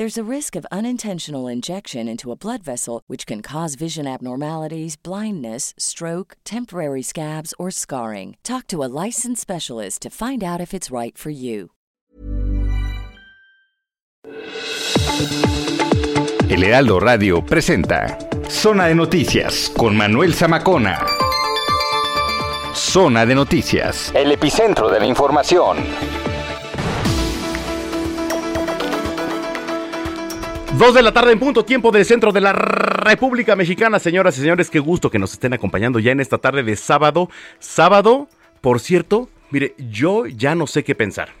There's a risk of unintentional injection into a blood vessel, which can cause vision abnormalities, blindness, stroke, temporary scabs, or scarring. Talk to a licensed specialist to find out if it's right for you. El Heraldo Radio presenta Zona de Noticias con Manuel Zamacona. Zona de Noticias, el epicentro de la información. Dos de la tarde en punto, tiempo del centro de la República Mexicana. Señoras y señores, qué gusto que nos estén acompañando ya en esta tarde de sábado. Sábado, por cierto, mire, yo ya no sé qué pensar.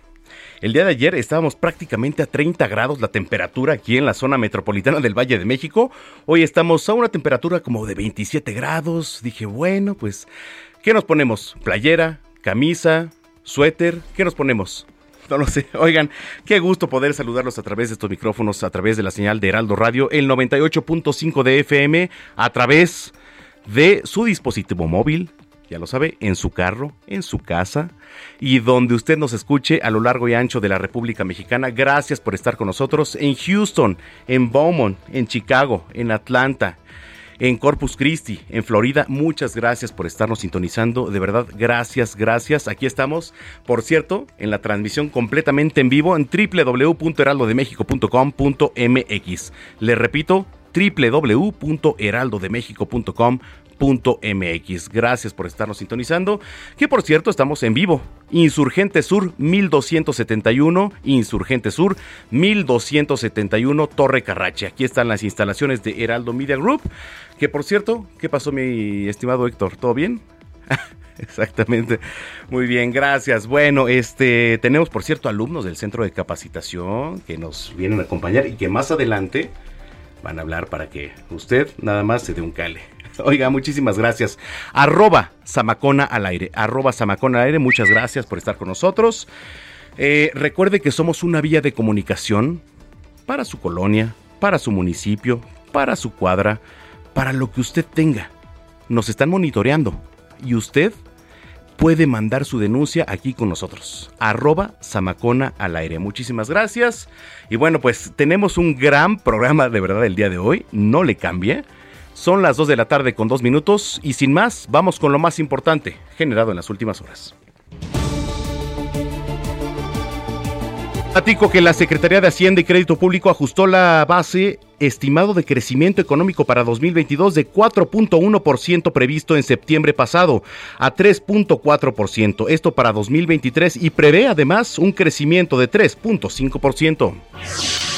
El día de ayer estábamos prácticamente a 30 grados la temperatura aquí en la zona metropolitana del Valle de México. Hoy estamos a una temperatura como de 27 grados. Dije, bueno, pues, ¿qué nos ponemos? ¿Playera? ¿Camisa? ¿Suéter? ¿Qué nos ponemos? No lo sé. Oigan, qué gusto poder saludarlos a través de estos micrófonos, a través de la señal de Heraldo Radio, el 98.5 de FM, a través de su dispositivo móvil, ya lo sabe, en su carro, en su casa y donde usted nos escuche a lo largo y ancho de la República Mexicana. Gracias por estar con nosotros en Houston, en Beaumont, en Chicago, en Atlanta, en Corpus Christi, en Florida. Muchas gracias por estarnos sintonizando. De verdad, gracias, gracias. Aquí estamos, por cierto, en la transmisión completamente en vivo en www.heraldodemexico.com.mx. Le repito, www.heraldodemexico.com.mx. Gracias por estarnos sintonizando. Que por cierto, estamos en vivo. Insurgente Sur 1271, Insurgente Sur 1271, Torre Carrache. Aquí están las instalaciones de Heraldo Media Group. Que por cierto, ¿qué pasó mi estimado Héctor? ¿Todo bien? Exactamente. Muy bien, gracias. Bueno, este tenemos por cierto alumnos del centro de capacitación que nos vienen a acompañar y que más adelante van a hablar para que usted nada más se dé un cale. Oiga, muchísimas gracias. Arroba Samacona al aire. Arroba Samacona al aire. Muchas gracias por estar con nosotros. Eh, recuerde que somos una vía de comunicación para su colonia, para su municipio, para su cuadra, para lo que usted tenga. Nos están monitoreando y usted puede mandar su denuncia aquí con nosotros. Arroba Samacona al aire. Muchísimas gracias. Y bueno, pues tenemos un gran programa de verdad el día de hoy. No le cambie. Son las 2 de la tarde con 2 minutos y sin más, vamos con lo más importante generado en las últimas horas. Platico que la Secretaría de Hacienda y Crédito Público ajustó la base estimado de crecimiento económico para 2022 de 4.1% previsto en septiembre pasado a 3.4%, esto para 2023 y prevé además un crecimiento de 3.5%.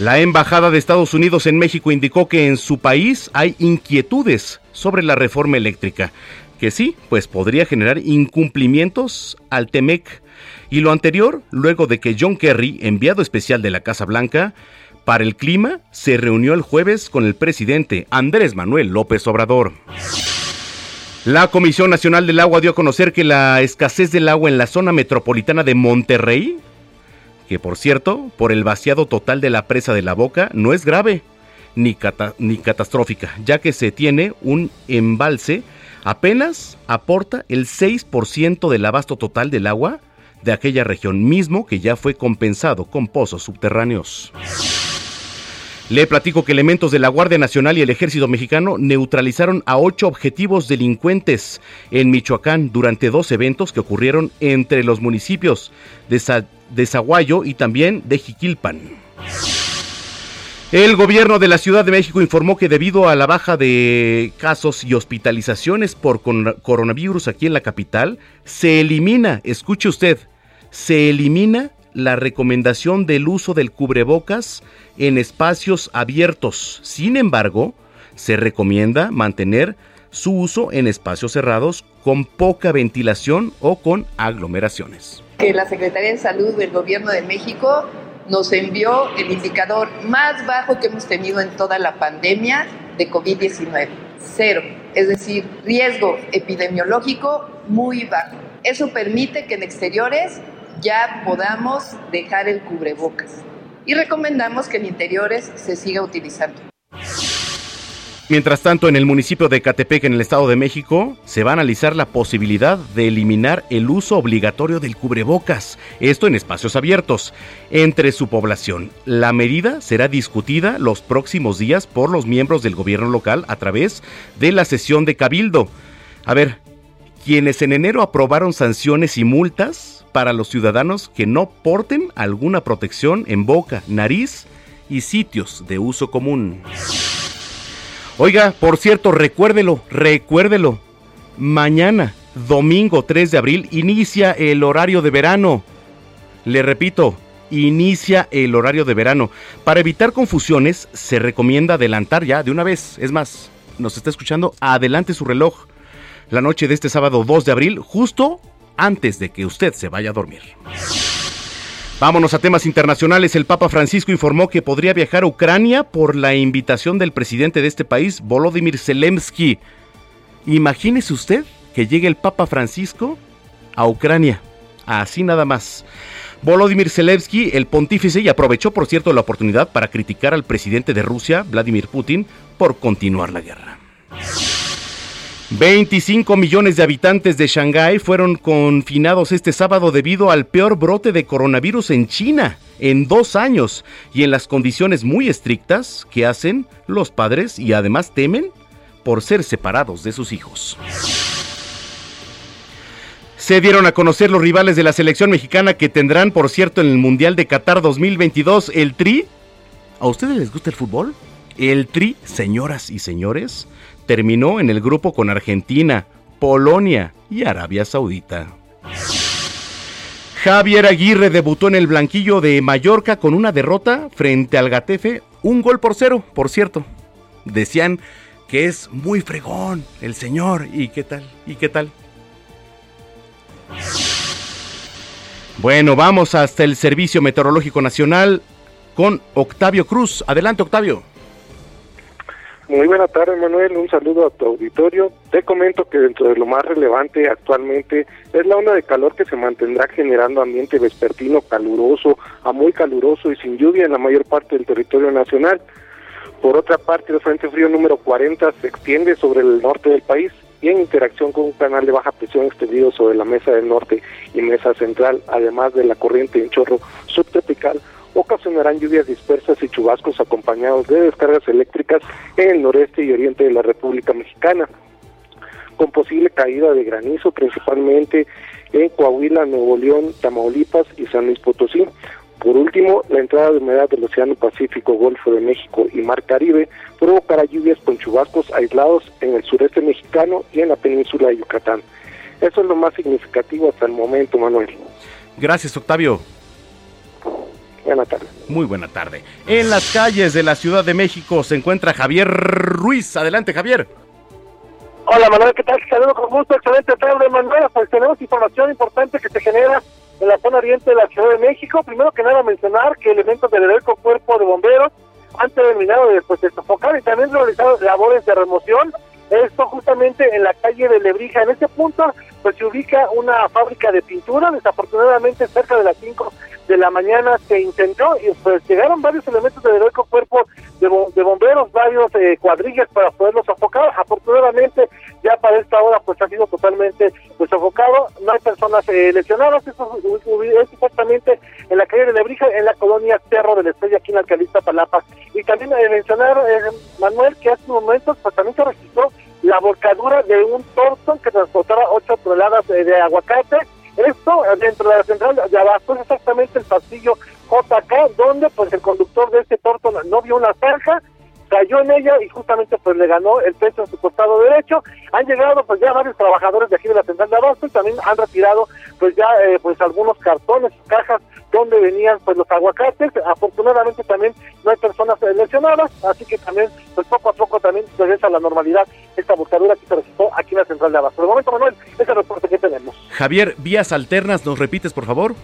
La Embajada de Estados Unidos en México indicó que en su país hay inquietudes sobre la reforma eléctrica, que sí, pues podría generar incumplimientos al TEMEC y lo anterior, luego de que John Kerry, enviado especial de la Casa Blanca, para el clima, se reunió el jueves con el presidente Andrés Manuel López Obrador. La Comisión Nacional del Agua dio a conocer que la escasez del agua en la zona metropolitana de Monterrey, que por cierto, por el vaciado total de la presa de la boca, no es grave ni, ni catastrófica, ya que se tiene un embalse, apenas aporta el 6% del abasto total del agua de aquella región mismo que ya fue compensado con pozos subterráneos. Le platico que elementos de la Guardia Nacional y el Ejército Mexicano neutralizaron a ocho objetivos delincuentes en Michoacán durante dos eventos que ocurrieron entre los municipios de, de Zaguayo y también de Jiquilpan. El gobierno de la Ciudad de México informó que debido a la baja de casos y hospitalizaciones por coronavirus aquí en la capital, se elimina, escuche usted, se elimina la recomendación del uso del cubrebocas en espacios abiertos. Sin embargo, se recomienda mantener su uso en espacios cerrados con poca ventilación o con aglomeraciones. Que la Secretaría de Salud del Gobierno de México nos envió el indicador más bajo que hemos tenido en toda la pandemia de COVID-19, cero, es decir, riesgo epidemiológico muy bajo. Eso permite que en exteriores ya podamos dejar el cubrebocas y recomendamos que en interiores se siga utilizando. Mientras tanto, en el municipio de Catepec, en el Estado de México, se va a analizar la posibilidad de eliminar el uso obligatorio del cubrebocas, esto en espacios abiertos, entre su población. La medida será discutida los próximos días por los miembros del gobierno local a través de la sesión de Cabildo. A ver, quienes en enero aprobaron sanciones y multas para los ciudadanos que no porten alguna protección en boca, nariz y sitios de uso común. Oiga, por cierto, recuérdelo, recuérdelo. Mañana, domingo 3 de abril, inicia el horario de verano. Le repito, inicia el horario de verano. Para evitar confusiones, se recomienda adelantar ya de una vez. Es más, nos está escuchando, adelante su reloj. La noche de este sábado 2 de abril, justo antes de que usted se vaya a dormir. Vámonos a temas internacionales. El Papa Francisco informó que podría viajar a Ucrania por la invitación del presidente de este país, Volodymyr Zelensky. Imagínese usted que llegue el Papa Francisco a Ucrania. Así nada más. Volodymyr Zelensky, el pontífice, y aprovechó, por cierto, la oportunidad para criticar al presidente de Rusia, Vladimir Putin, por continuar la guerra. 25 millones de habitantes de Shanghái fueron confinados este sábado debido al peor brote de coronavirus en China en dos años y en las condiciones muy estrictas que hacen los padres y además temen por ser separados de sus hijos. Se dieron a conocer los rivales de la selección mexicana que tendrán, por cierto, en el Mundial de Qatar 2022 el Tri. ¿A ustedes les gusta el fútbol? El Tri, señoras y señores, terminó en el grupo con Argentina, Polonia y Arabia Saudita. Javier Aguirre debutó en el blanquillo de Mallorca con una derrota frente al Gatefe, un gol por cero, por cierto. Decían que es muy fregón el señor. ¿Y qué tal? ¿Y qué tal? Bueno, vamos hasta el Servicio Meteorológico Nacional con Octavio Cruz. Adelante, Octavio. Muy buena tarde, Manuel. Un saludo a tu auditorio. Te comento que dentro de lo más relevante actualmente es la onda de calor que se mantendrá generando ambiente vespertino caluroso a muy caluroso y sin lluvia en la mayor parte del territorio nacional. Por otra parte, el Frente Frío número 40 se extiende sobre el norte del país y en interacción con un canal de baja presión extendido sobre la mesa del norte y mesa central, además de la corriente en chorro subtropical, ocasionarán lluvias dispersas y chubascos acompañados de descargas eléctricas en el noreste y oriente de la República Mexicana, con posible caída de granizo principalmente en Coahuila, Nuevo León, Tamaulipas y San Luis Potosí. Por último, la entrada de humedad del Océano Pacífico, Golfo de México y Mar Caribe provocará lluvias con chubascos aislados en el sureste mexicano y en la península de Yucatán. Eso es lo más significativo hasta el momento, Manuel. Gracias, Octavio. Buena tarde. Muy buena tarde. En las calles de la Ciudad de México se encuentra Javier Ruiz. Adelante, Javier. Hola, Manuel, ¿qué tal? Saludos con gusto. Excelente tarde, Manuel. Pues tenemos información importante que se genera en la zona oriente de la Ciudad de México. Primero que nada, mencionar que elementos del heroico cuerpo de bomberos han terminado de, pues, de sofocar y también realizado labores de remoción. Esto justamente en la calle de Lebrija. En este punto, pues se ubica una fábrica de pintura. Desafortunadamente, cerca de las 5 de la mañana se intentó y pues llegaron varios elementos del heroico cuerpo de, bomberos, varios eh, cuadrillas para poderlos sofocar. Afortunadamente ya para esta hora pues ha sido totalmente pues, sofocado, no hay personas eh, lesionadas, eso es exactamente en la calle de Lebrija, en la colonia Cerro de la Estrella, aquí en la alcaldía Palapa. Y también eh, mencionar, Manuel, que hace un momento pues también se la volcadura de un torto que transportaba 8 toneladas de aguacate esto dentro de la central de abajo es exactamente el pasillo JK, donde pues el conductor de este torto no vio una zanja, cayó en ella y justamente pues le ganó el peso en su costado derecho. Han llegado pues ya varios trabajadores de aquí de la central de abasto y también han retirado pues ya eh, pues algunos cartones, cajas donde venían pues los aguacates. Afortunadamente también no hay personas lesionadas, así que también pues poco a poco también regresa a la normalidad esta buscadura que se registró aquí en la central de abasto. De momento, Manuel, ese es el reporte que tenemos. Javier, vías alternas, ¿nos repites por favor?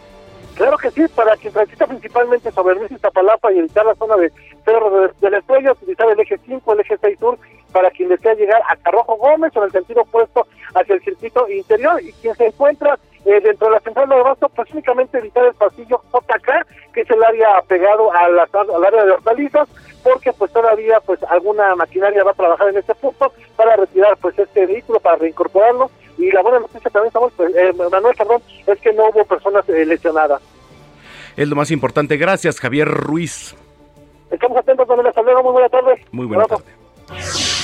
Claro que sí, para quien transita principalmente sobre Luis Iztapalapa y evitar la zona de Cerro de, de la Estrella, utilizar el eje 5, el eje 6 sur, para quien desea llegar a Carrojo Gómez o en el sentido opuesto hacia el circuito interior y quien se encuentra eh, dentro de la central de abasto, pues únicamente evitar el pasillo JK, que es el área pegado a la, al área de hortalizas, porque pues todavía pues alguna maquinaria va a trabajar en este punto para retirar pues este vehículo, para reincorporarlo, y la buena noticia también, estamos, pues, eh, Manuel, perdón, es que no hubo personas eh, lesionadas. Es lo más importante. Gracias, Javier Ruiz. Estamos atentos, Manuel. Hasta luego. Muy buena tarde. Muy buena tarde.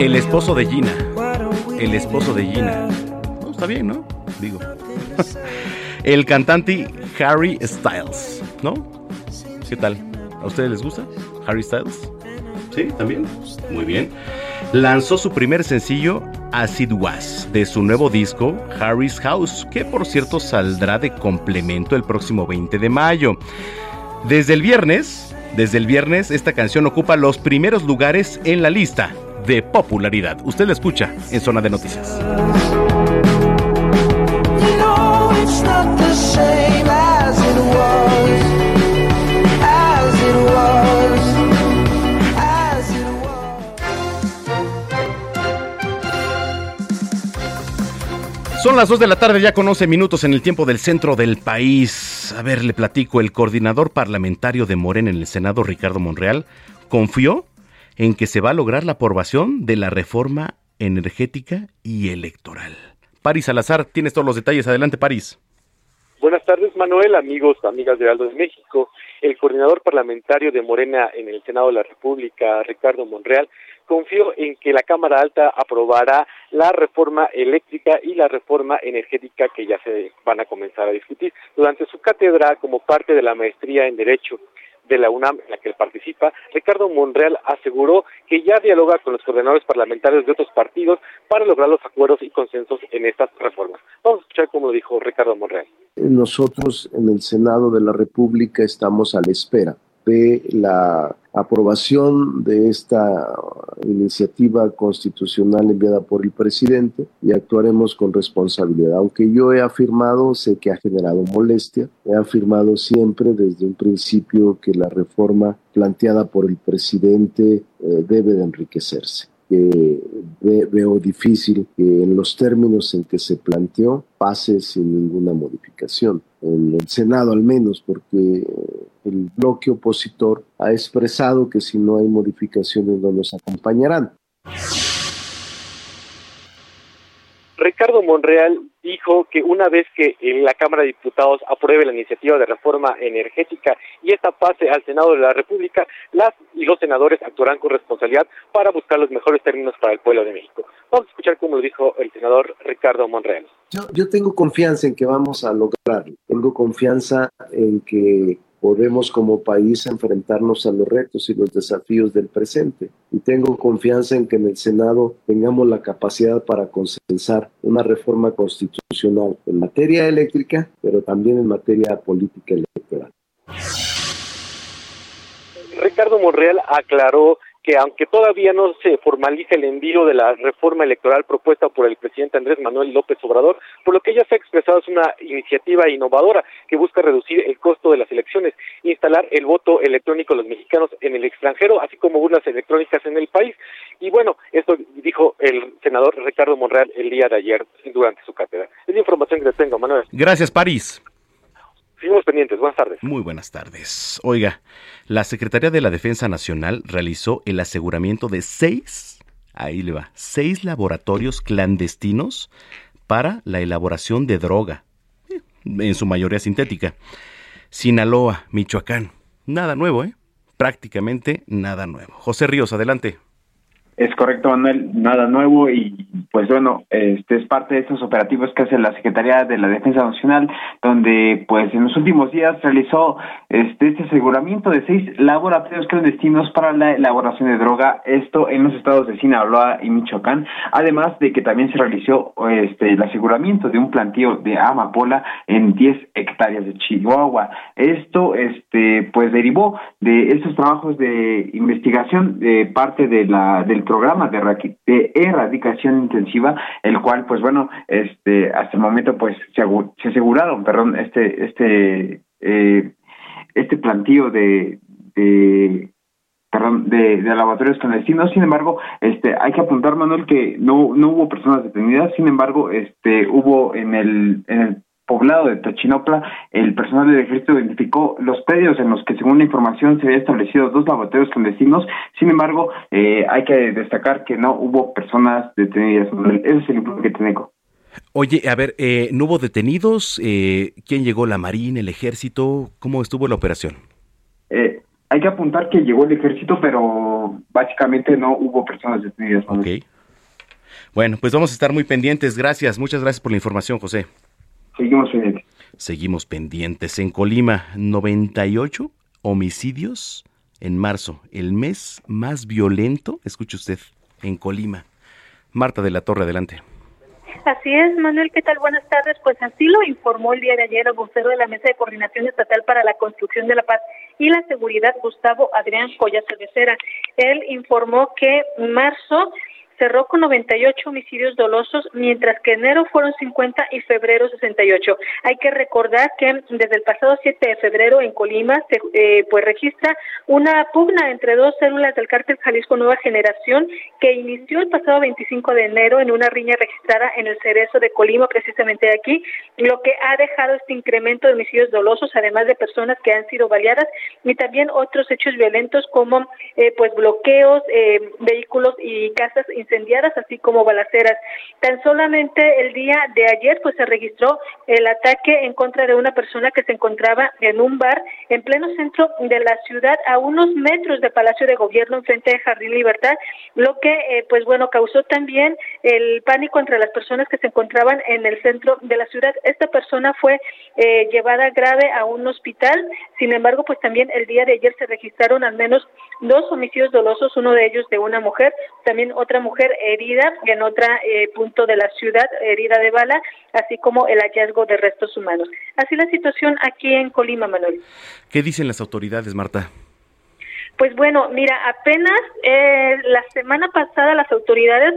El esposo de Gina. El esposo de Gina. No, está bien, ¿no? Digo. El cantante Harry Styles, ¿no? ¿Qué tal? ¿A ustedes les gusta? Harry Styles. Sí, también. Muy bien. Lanzó su primer sencillo, Acid Was, de su nuevo disco, Harry's House, que por cierto saldrá de complemento el próximo 20 de mayo. Desde el viernes, desde el viernes, esta canción ocupa los primeros lugares en la lista de popularidad. Usted la escucha en Zona de Noticias. Son las 2 de la tarde, ya con 11 minutos en el tiempo del centro del país. A ver, le platico, el coordinador parlamentario de Morena en el Senado, Ricardo Monreal, confió en que se va a lograr la aprobación de la reforma energética y electoral. París Salazar, tienes todos los detalles. Adelante, París. Buenas tardes, Manuel, amigos, amigas de Aldo de México. El coordinador parlamentario de Morena en el Senado de la República, Ricardo Monreal, confió en que la Cámara Alta aprobará la reforma eléctrica y la reforma energética que ya se van a comenzar a discutir. Durante su cátedra, como parte de la maestría en Derecho de la UNAM en la que él participa, Ricardo Monreal aseguró que ya dialoga con los coordinadores parlamentarios de otros partidos para lograr los acuerdos y consensos en estas reformas. Vamos a escuchar cómo lo dijo Ricardo Monreal. Nosotros en el Senado de la República estamos a la espera de la aprobación de esta iniciativa constitucional enviada por el presidente y actuaremos con responsabilidad. Aunque yo he afirmado, sé que ha generado molestia, he afirmado siempre desde un principio que la reforma planteada por el presidente eh, debe de enriquecerse veo difícil que en los términos en que se planteó pase sin ninguna modificación. En el Senado al menos, porque el bloque opositor ha expresado que si no hay modificaciones no nos acompañarán. Ricardo Monreal dijo que una vez que la Cámara de Diputados apruebe la iniciativa de reforma energética y esta pase al Senado de la República, las y los senadores actuarán con responsabilidad para buscar los mejores términos para el pueblo de México. Vamos a escuchar cómo lo dijo el senador Ricardo Monreal. Yo, yo tengo confianza en que vamos a lograrlo. Tengo confianza en que podemos como país enfrentarnos a los retos y los desafíos del presente. Y tengo confianza en que en el Senado tengamos la capacidad para consensar una reforma constitucional en materia eléctrica, pero también en materia política electoral. Ricardo Monreal aclaró que aunque todavía no se formalice el envío de la reforma electoral propuesta por el presidente Andrés Manuel López Obrador, por lo que ya se ha expresado es una iniciativa innovadora que busca reducir el costo de las elecciones, instalar el voto electrónico de los mexicanos en el extranjero, así como urnas electrónicas en el país. Y bueno, esto dijo el senador Ricardo Monreal el día de ayer durante su cátedra. Es la información que les tengo, Manuel. Gracias, París. Seguimos pendientes. Buenas tardes. Muy buenas tardes. Oiga, la Secretaría de la Defensa Nacional realizó el aseguramiento de seis, ahí le va, seis laboratorios clandestinos para la elaboración de droga, en su mayoría sintética. Sinaloa, Michoacán. Nada nuevo, ¿eh? Prácticamente nada nuevo. José Ríos, adelante. Es correcto, Manuel, nada nuevo y pues bueno, este es parte de estos operativos que hace la Secretaría de la Defensa Nacional, donde pues en los últimos días realizó este, este aseguramiento de seis laboratorios clandestinos para la elaboración de droga, esto en los estados de Sinaloa y Michoacán, además de que también se realizó este el aseguramiento de un plantío de amapola en 10 hectáreas de Chihuahua. Esto este pues derivó de estos trabajos de investigación de parte de la del programa de, erradicación intensiva, el cual, pues bueno, este, hasta el momento, pues se, se aseguraron, perdón, este, este, eh, este plantío de, de perdón, de, de, laboratorios clandestinos. Sin embargo, este, hay que apuntar, Manuel, que no, no hubo personas detenidas. Sin embargo, este, hubo en el, en el poblado de Tochinopla, el personal del ejército identificó los predios en los que, según la información, se había establecido dos laboratorios clandestinos. Sin embargo, eh, hay que destacar que no hubo personas detenidas. Ese es el informe que tengo. Oye, a ver, eh, ¿no hubo detenidos? Eh, ¿Quién llegó? ¿La Marina, el ejército? ¿Cómo estuvo la operación? Eh, hay que apuntar que llegó el ejército, pero básicamente no hubo personas detenidas. Ok. Bueno, pues vamos a estar muy pendientes. Gracias, muchas gracias por la información, José. Seguimos pendientes. Seguimos pendientes. En Colima, 98 homicidios en marzo, el mes más violento, escuche usted, en Colima. Marta de la Torre, adelante. Así es, Manuel, ¿qué tal? Buenas tardes. Pues así lo informó el día de ayer el vocero de la Mesa de Coordinación Estatal para la Construcción de la Paz y la Seguridad, Gustavo Adrián Becerra. Él informó que marzo cerró con 98 homicidios dolosos, mientras que enero fueron 50 y febrero 68. Hay que recordar que desde el pasado 7 de febrero en Colima se eh, pues registra una pugna entre dos células del cártel Jalisco Nueva Generación que inició el pasado 25 de enero en una riña registrada en el Cerezo de Colima, precisamente aquí, lo que ha dejado este incremento de homicidios dolosos, además de personas que han sido baleadas y también otros hechos violentos como eh, pues bloqueos, eh, vehículos y casas incendiadas, así como balaceras. Tan solamente el día de ayer, pues se registró el ataque en contra de una persona que se encontraba en un bar en pleno centro de la ciudad, a unos metros del Palacio de Gobierno, enfrente de Jardín Libertad, lo que, eh, pues bueno, causó también el pánico entre las personas que se encontraban en el centro de la ciudad. Esta persona fue eh, llevada grave a un hospital, sin embargo, pues también el día de ayer se registraron al menos dos homicidios dolosos, uno de ellos de una mujer, también otra mujer mujer herida en otro eh, punto de la ciudad, herida de bala, así como el hallazgo de restos humanos. Así la situación aquí en Colima, Manuel. ¿Qué dicen las autoridades, Marta? Pues bueno, mira, apenas eh, la semana pasada las autoridades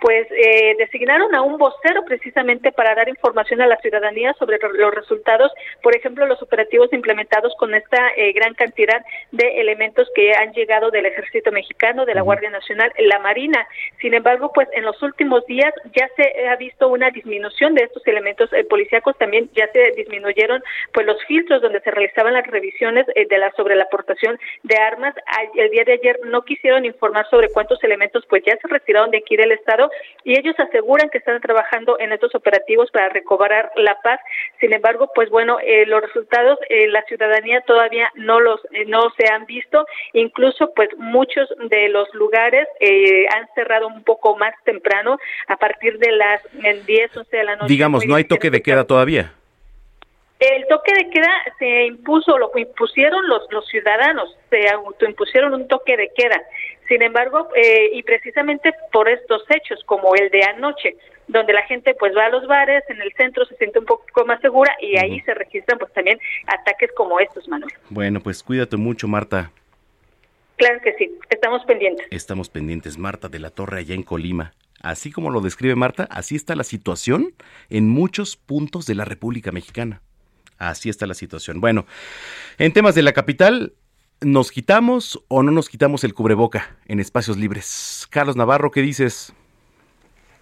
pues eh, designaron a un vocero precisamente para dar información a la ciudadanía sobre los resultados, por ejemplo, los operativos implementados con esta eh, gran cantidad de elementos que han llegado del Ejército Mexicano, de la Guardia Nacional, la Marina. Sin embargo, pues en los últimos días ya se ha visto una disminución de estos elementos eh, policíacos, también ya se disminuyeron pues los filtros donde se realizaban las revisiones eh, de la sobre la aportación de armas. El día de ayer no quisieron informar sobre cuántos elementos pues ya se retiraron de aquí del estado y ellos aseguran que están trabajando en estos operativos para recobrar la paz. Sin embargo, pues bueno, eh, los resultados eh, la ciudadanía todavía no los eh, no se han visto, incluso pues muchos de los lugares eh, han cerrado un poco más temprano a partir de las 10, 11 de la noche. Digamos, no hay toque de queda todavía. El toque de queda se impuso, lo impusieron los, los ciudadanos, se autoimpusieron un toque de queda. Sin embargo, eh, y precisamente por estos hechos, como el de anoche, donde la gente pues va a los bares, en el centro se siente un poco más segura y ahí se registran pues también ataques como estos, Manuel. Bueno, pues cuídate mucho, Marta. Claro que sí, estamos pendientes. Estamos pendientes, Marta de la Torre, allá en Colima. Así como lo describe Marta, así está la situación en muchos puntos de la República Mexicana. Así está la situación. Bueno, en temas de la capital, ¿nos quitamos o no nos quitamos el cubreboca en espacios libres? Carlos Navarro, ¿qué dices?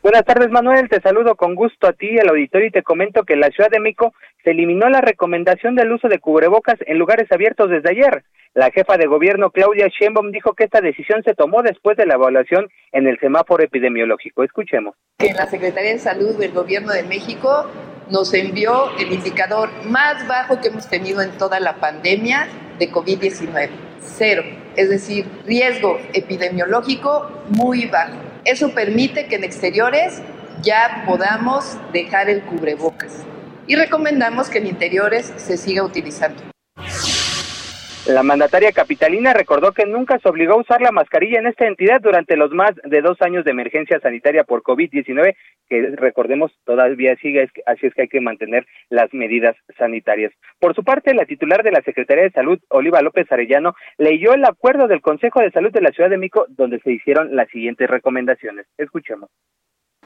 Buenas tardes, Manuel. Te saludo con gusto a ti, al auditorio, y te comento que en la Ciudad de México se eliminó la recomendación del uso de cubrebocas en lugares abiertos desde ayer. La jefa de gobierno, Claudia Sheinbaum, dijo que esta decisión se tomó después de la evaluación en el semáforo epidemiológico. Escuchemos. En la Secretaría de Salud del Gobierno de México nos envió el indicador más bajo que hemos tenido en toda la pandemia de COVID-19. Cero. Es decir, riesgo epidemiológico muy bajo. Eso permite que en exteriores ya podamos dejar el cubrebocas. Y recomendamos que en interiores se siga utilizando. La mandataria capitalina recordó que nunca se obligó a usar la mascarilla en esta entidad durante los más de dos años de emergencia sanitaria por COVID-19, que recordemos todavía sigue, así es que hay que mantener las medidas sanitarias. Por su parte, la titular de la Secretaría de Salud, Oliva López Arellano, leyó el acuerdo del Consejo de Salud de la Ciudad de México, donde se hicieron las siguientes recomendaciones. Escuchemos.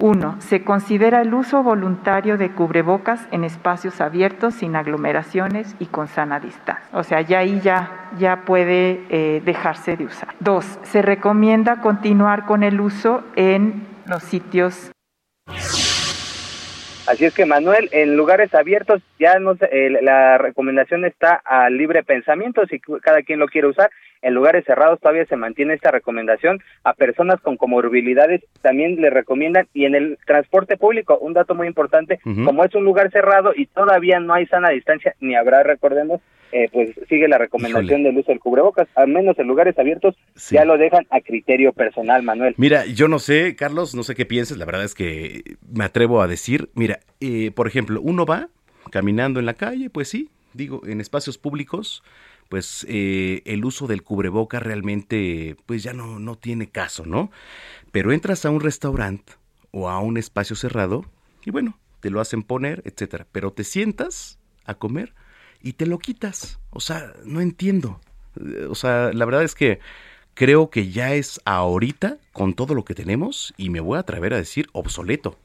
Uno, Se considera el uso voluntario de cubrebocas en espacios abiertos, sin aglomeraciones y con sana distancia. O sea, ya ahí ya, ya puede eh, dejarse de usar. Dos, Se recomienda continuar con el uso en los sitios Así es que Manuel, en lugares abiertos ya no la recomendación está a libre pensamiento si cada quien lo quiere usar. En lugares cerrados todavía se mantiene esta recomendación. A personas con comorbilidades también le recomiendan y en el transporte público, un dato muy importante, como es un lugar cerrado y todavía no hay sana distancia, ni habrá, recordemos, eh, pues sigue la recomendación del uso del cubrebocas, al menos en lugares abiertos ya lo dejan a criterio personal, Manuel. Mira, yo no sé, Carlos, no sé qué pienses, la verdad es que me atrevo a decir, mira, eh, por ejemplo, uno va caminando en la calle, pues sí, digo, en espacios públicos, pues eh, el uso del cubreboca realmente, pues ya no, no tiene caso, ¿no? Pero entras a un restaurante o a un espacio cerrado y bueno, te lo hacen poner, etcétera, pero te sientas a comer y te lo quitas. O sea, no entiendo. O sea, la verdad es que creo que ya es ahorita, con todo lo que tenemos, y me voy a atrever a decir obsoleto.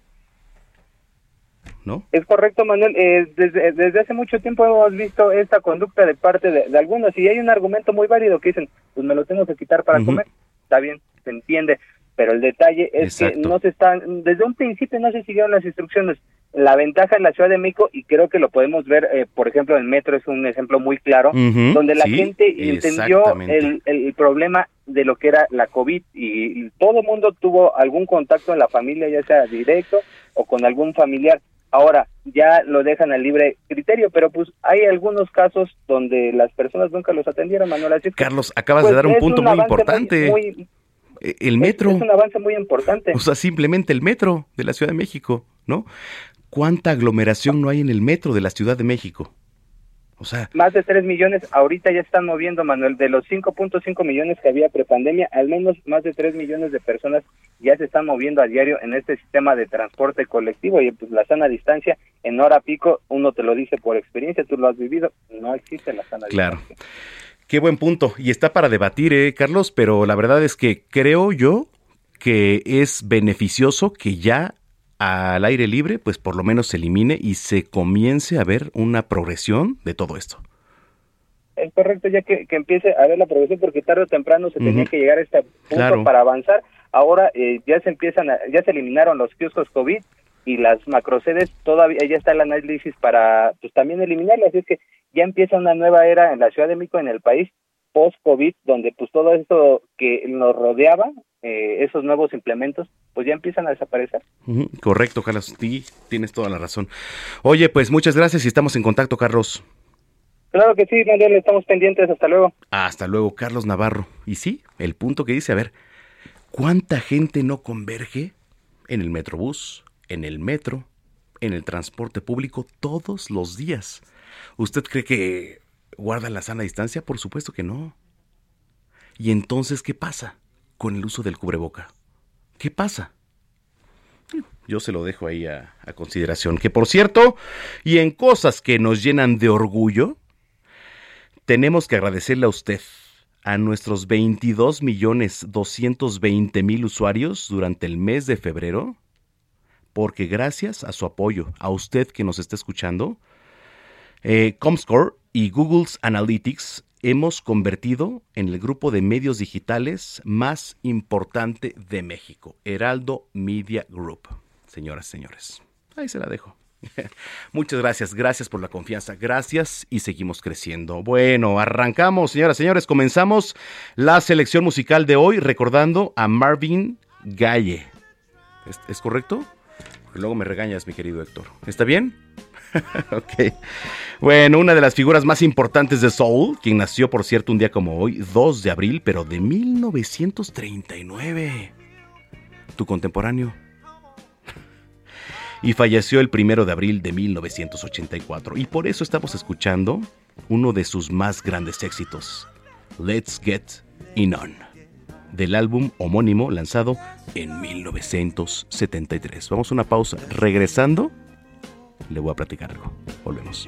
¿No? Es correcto, Manuel. Eh, desde, desde, hace mucho tiempo hemos visto esta conducta de parte de, algunos y hay un argumento muy válido que dicen, pues me lo tengo que quitar para comer. Está bien, se entiende, pero el detalle es que no se están, desde un principio no se siguieron las instrucciones la ventaja en la Ciudad de México, y creo que lo podemos ver, eh, por ejemplo, el metro es un ejemplo muy claro, donde la gente entendió el, el, problema de lo que era la COVID y, todo el mundo tuvo algún contacto en la familia, ya sea directo o con algún familiar. Ahora ya lo dejan al libre criterio, pero pues hay algunos casos donde las personas nunca los atendieron, Manuel. Carlos, acabas de pues, dar un punto muy importante. Eh, el metro. es un avance muy importante. O sea, simplemente el metro de la Ciudad de México, ¿no? ¿Cuánta aglomeración no hay en el metro de la Ciudad de México? O sea, más de 3 millones ahorita ya están moviendo, Manuel, de los 5.5 millones que había prepandemia, al menos más de 3 millones de personas ya se están moviendo a diario en este sistema de transporte colectivo y pues la sana distancia en hora pico, uno te lo dice por experiencia, tú lo has vivido, no existe la sana claro. Qué buen punto. Y está para debatir, ¿eh, Carlos, pero la verdad es que creo yo que es beneficioso que ya al aire libre, pues por lo menos se elimine y se comience a ver una progresión de todo esto. Es correcto, ya que, empiece a ver la progresión, porque tarde o temprano se tenía que llegar a este punto para avanzar. Ahora eh, ya se empiezan, ya se eliminaron los kioscos COVID y las macrosedes, todavía ya está el análisis para pues también eliminarlas, así es que ya empieza una nueva era en la Ciudad de México, en el país, post-COVID, donde pues todo esto que nos rodeaba, eh, esos nuevos implementos, pues ya empiezan a desaparecer. Correcto, Carlos, sí, tienes toda la razón. Oye, pues muchas gracias y estamos en contacto, Carlos. Claro que sí, Manuel, estamos pendientes, hasta luego. Hasta luego, Carlos Navarro. Y sí, el punto que dice, a ver, ¿cuánta gente no converge en el metrobús, en el metro, en el transporte público todos los días? ¿Usted cree que ¿Guardan la sana distancia? Por supuesto que no. ¿Y entonces qué pasa con el uso del cubreboca? ¿Qué pasa? Yo se lo dejo ahí a, consideración. Que por cierto, y en cosas que nos llenan de orgullo, tenemos que agradecerle a usted, a nuestros 22 millones 220 mil usuarios durante el mes de febrero, porque gracias a su apoyo, a usted que nos está escuchando, eh, Comscore y Google's Analytics hemos convertido en el grupo de medios digitales más importante de México, Heraldo Media Group. Señoras, señores, ahí se la dejo. Muchas gracias, gracias por la confianza, gracias y seguimos creciendo. Bueno, arrancamos, señoras, señores, comenzamos la selección musical de hoy recordando a Marvin Gaye. ¿Es, ¿es correcto? Luego me regañas, mi querido Héctor. ¿Está bien? ok. Bueno, una de las figuras más importantes de Soul, quien nació, por cierto, un día como hoy, 2 de abril, pero de 1939. Tu contemporáneo. y falleció el primero de abril de 1984. Y por eso estamos escuchando uno de sus más grandes éxitos, Let's Get In On, del álbum homónimo lanzado en 1973. Vamos a una pausa. Regresando le voy a platicar algo. Volvemos.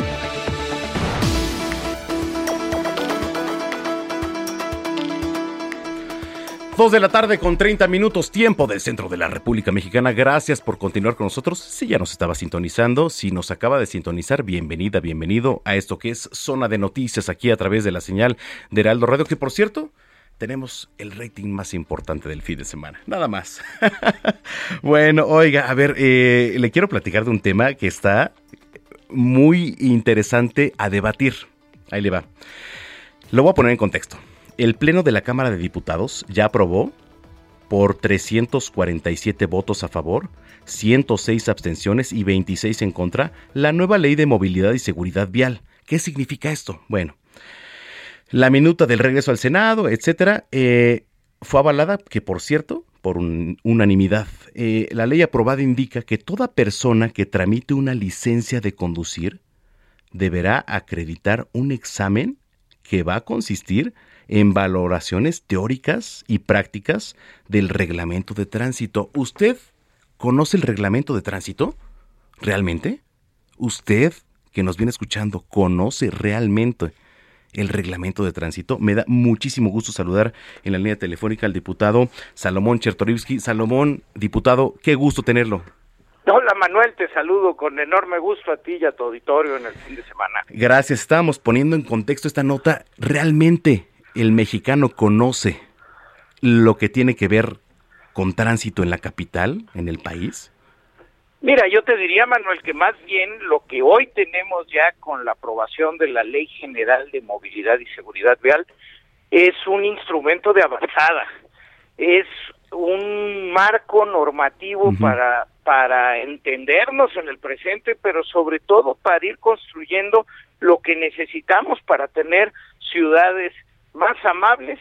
Dos de la tarde con 30 minutos tiempo del centro de la República Mexicana. Gracias por continuar con nosotros. Si ya nos estaba sintonizando, si nos acaba de sintonizar, bienvenida, bienvenido a esto que es Zona de Noticias aquí a través de la señal de Heraldo Radio, que por cierto, tenemos el rating más importante del fin de semana. Nada más. bueno, oiga, a ver, eh, le quiero platicar de un tema que está muy interesante a debatir. Ahí le va. Lo voy a poner en contexto el Pleno de la Cámara de Diputados ya aprobó por 347 votos a favor, 106 abstenciones y 26 en contra la nueva ley de movilidad y seguridad vial. ¿Qué significa esto? Bueno, la minuta del regreso al Senado, etcétera, eh, fue avalada, que por cierto, por unanimidad. Eh, la ley aprobada indica que toda persona que tramite una licencia de conducir deberá acreditar un examen que va a consistir en valoraciones teóricas y prácticas del reglamento de tránsito. ¿Usted conoce el reglamento de tránsito? ¿Realmente? ¿Usted que nos viene escuchando conoce realmente el reglamento de tránsito? Me da muchísimo gusto saludar en la línea telefónica al diputado Salomón Chertorivsky. Salomón, diputado, qué gusto tenerlo. Hola Manuel, te saludo con enorme gusto a ti y a tu auditorio en el fin de semana. Gracias, estamos poniendo en contexto esta nota. Realmente el mexicano conoce lo que tiene que ver con tránsito en la capital, en el país? Mira, yo te diría, Manuel, que más bien lo que hoy tenemos ya con la aprobación de la Ley General de Movilidad y Seguridad Vial es un instrumento de avanzada, es un marco normativo para para entendernos en el presente, pero sobre todo para ir construyendo lo que necesitamos para tener ciudades más amables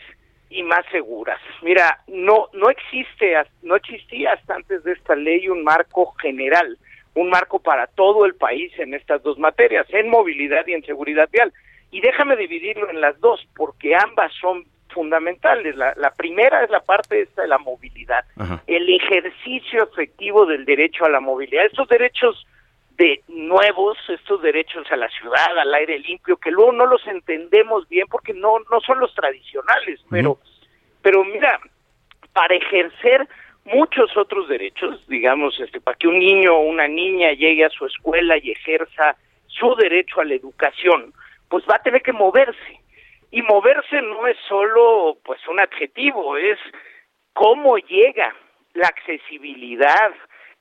y más seguras. Mira, no no existe no existía hasta antes de esta ley un marco general, un marco para todo el país en estas dos materias, en movilidad y en seguridad vial. Y déjame dividirlo en las dos porque ambas son fundamentales. La, la primera es la parte esta de la movilidad, el ejercicio efectivo del derecho a la movilidad. Estos derechos de nuevos estos derechos a la ciudad, al aire limpio, que luego no los entendemos bien porque no no son los tradicionales, pero pero mira, para ejercer muchos otros derechos, digamos, este para que un niño o una niña llegue a su escuela y ejerza su derecho a la educación, pues va a tener que moverse. Y moverse no es solo pues un adjetivo, es cómo llega la accesibilidad,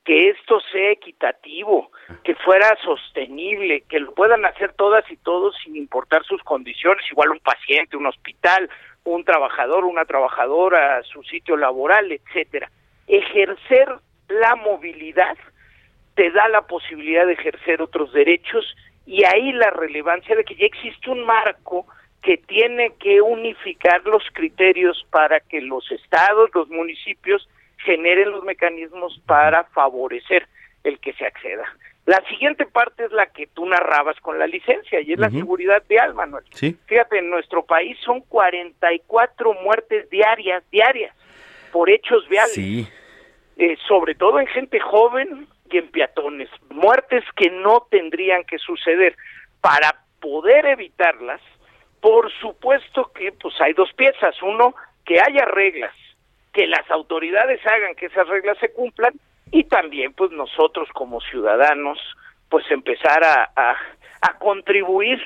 que esto sea equitativo, que fuera sostenible, que lo puedan hacer todas y todos sin importar sus condiciones, igual un paciente, un hospital, un trabajador, una trabajadora, su sitio laboral, etcétera. Ejercer la movilidad te da la posibilidad de ejercer otros derechos y ahí la relevancia de que ya existe un marco que tiene que unificar los criterios para que los estados, los municipios generen los mecanismos para favorecer el que se acceda. La siguiente parte es la que tú narrabas con la licencia y es la seguridad vial, Manuel. Sí. Fíjate, en nuestro país son 44 muertes diarias, diarias, por hechos viales. Sí. Eh, sobre todo en gente joven y en peatones. Muertes que no tendrían que suceder. Para poder evitarlas, por supuesto que pues hay dos piezas. Uno, que haya reglas, que las autoridades hagan que esas reglas se cumplan y también pues nosotros como ciudadanos pues empezar a, a, contribuir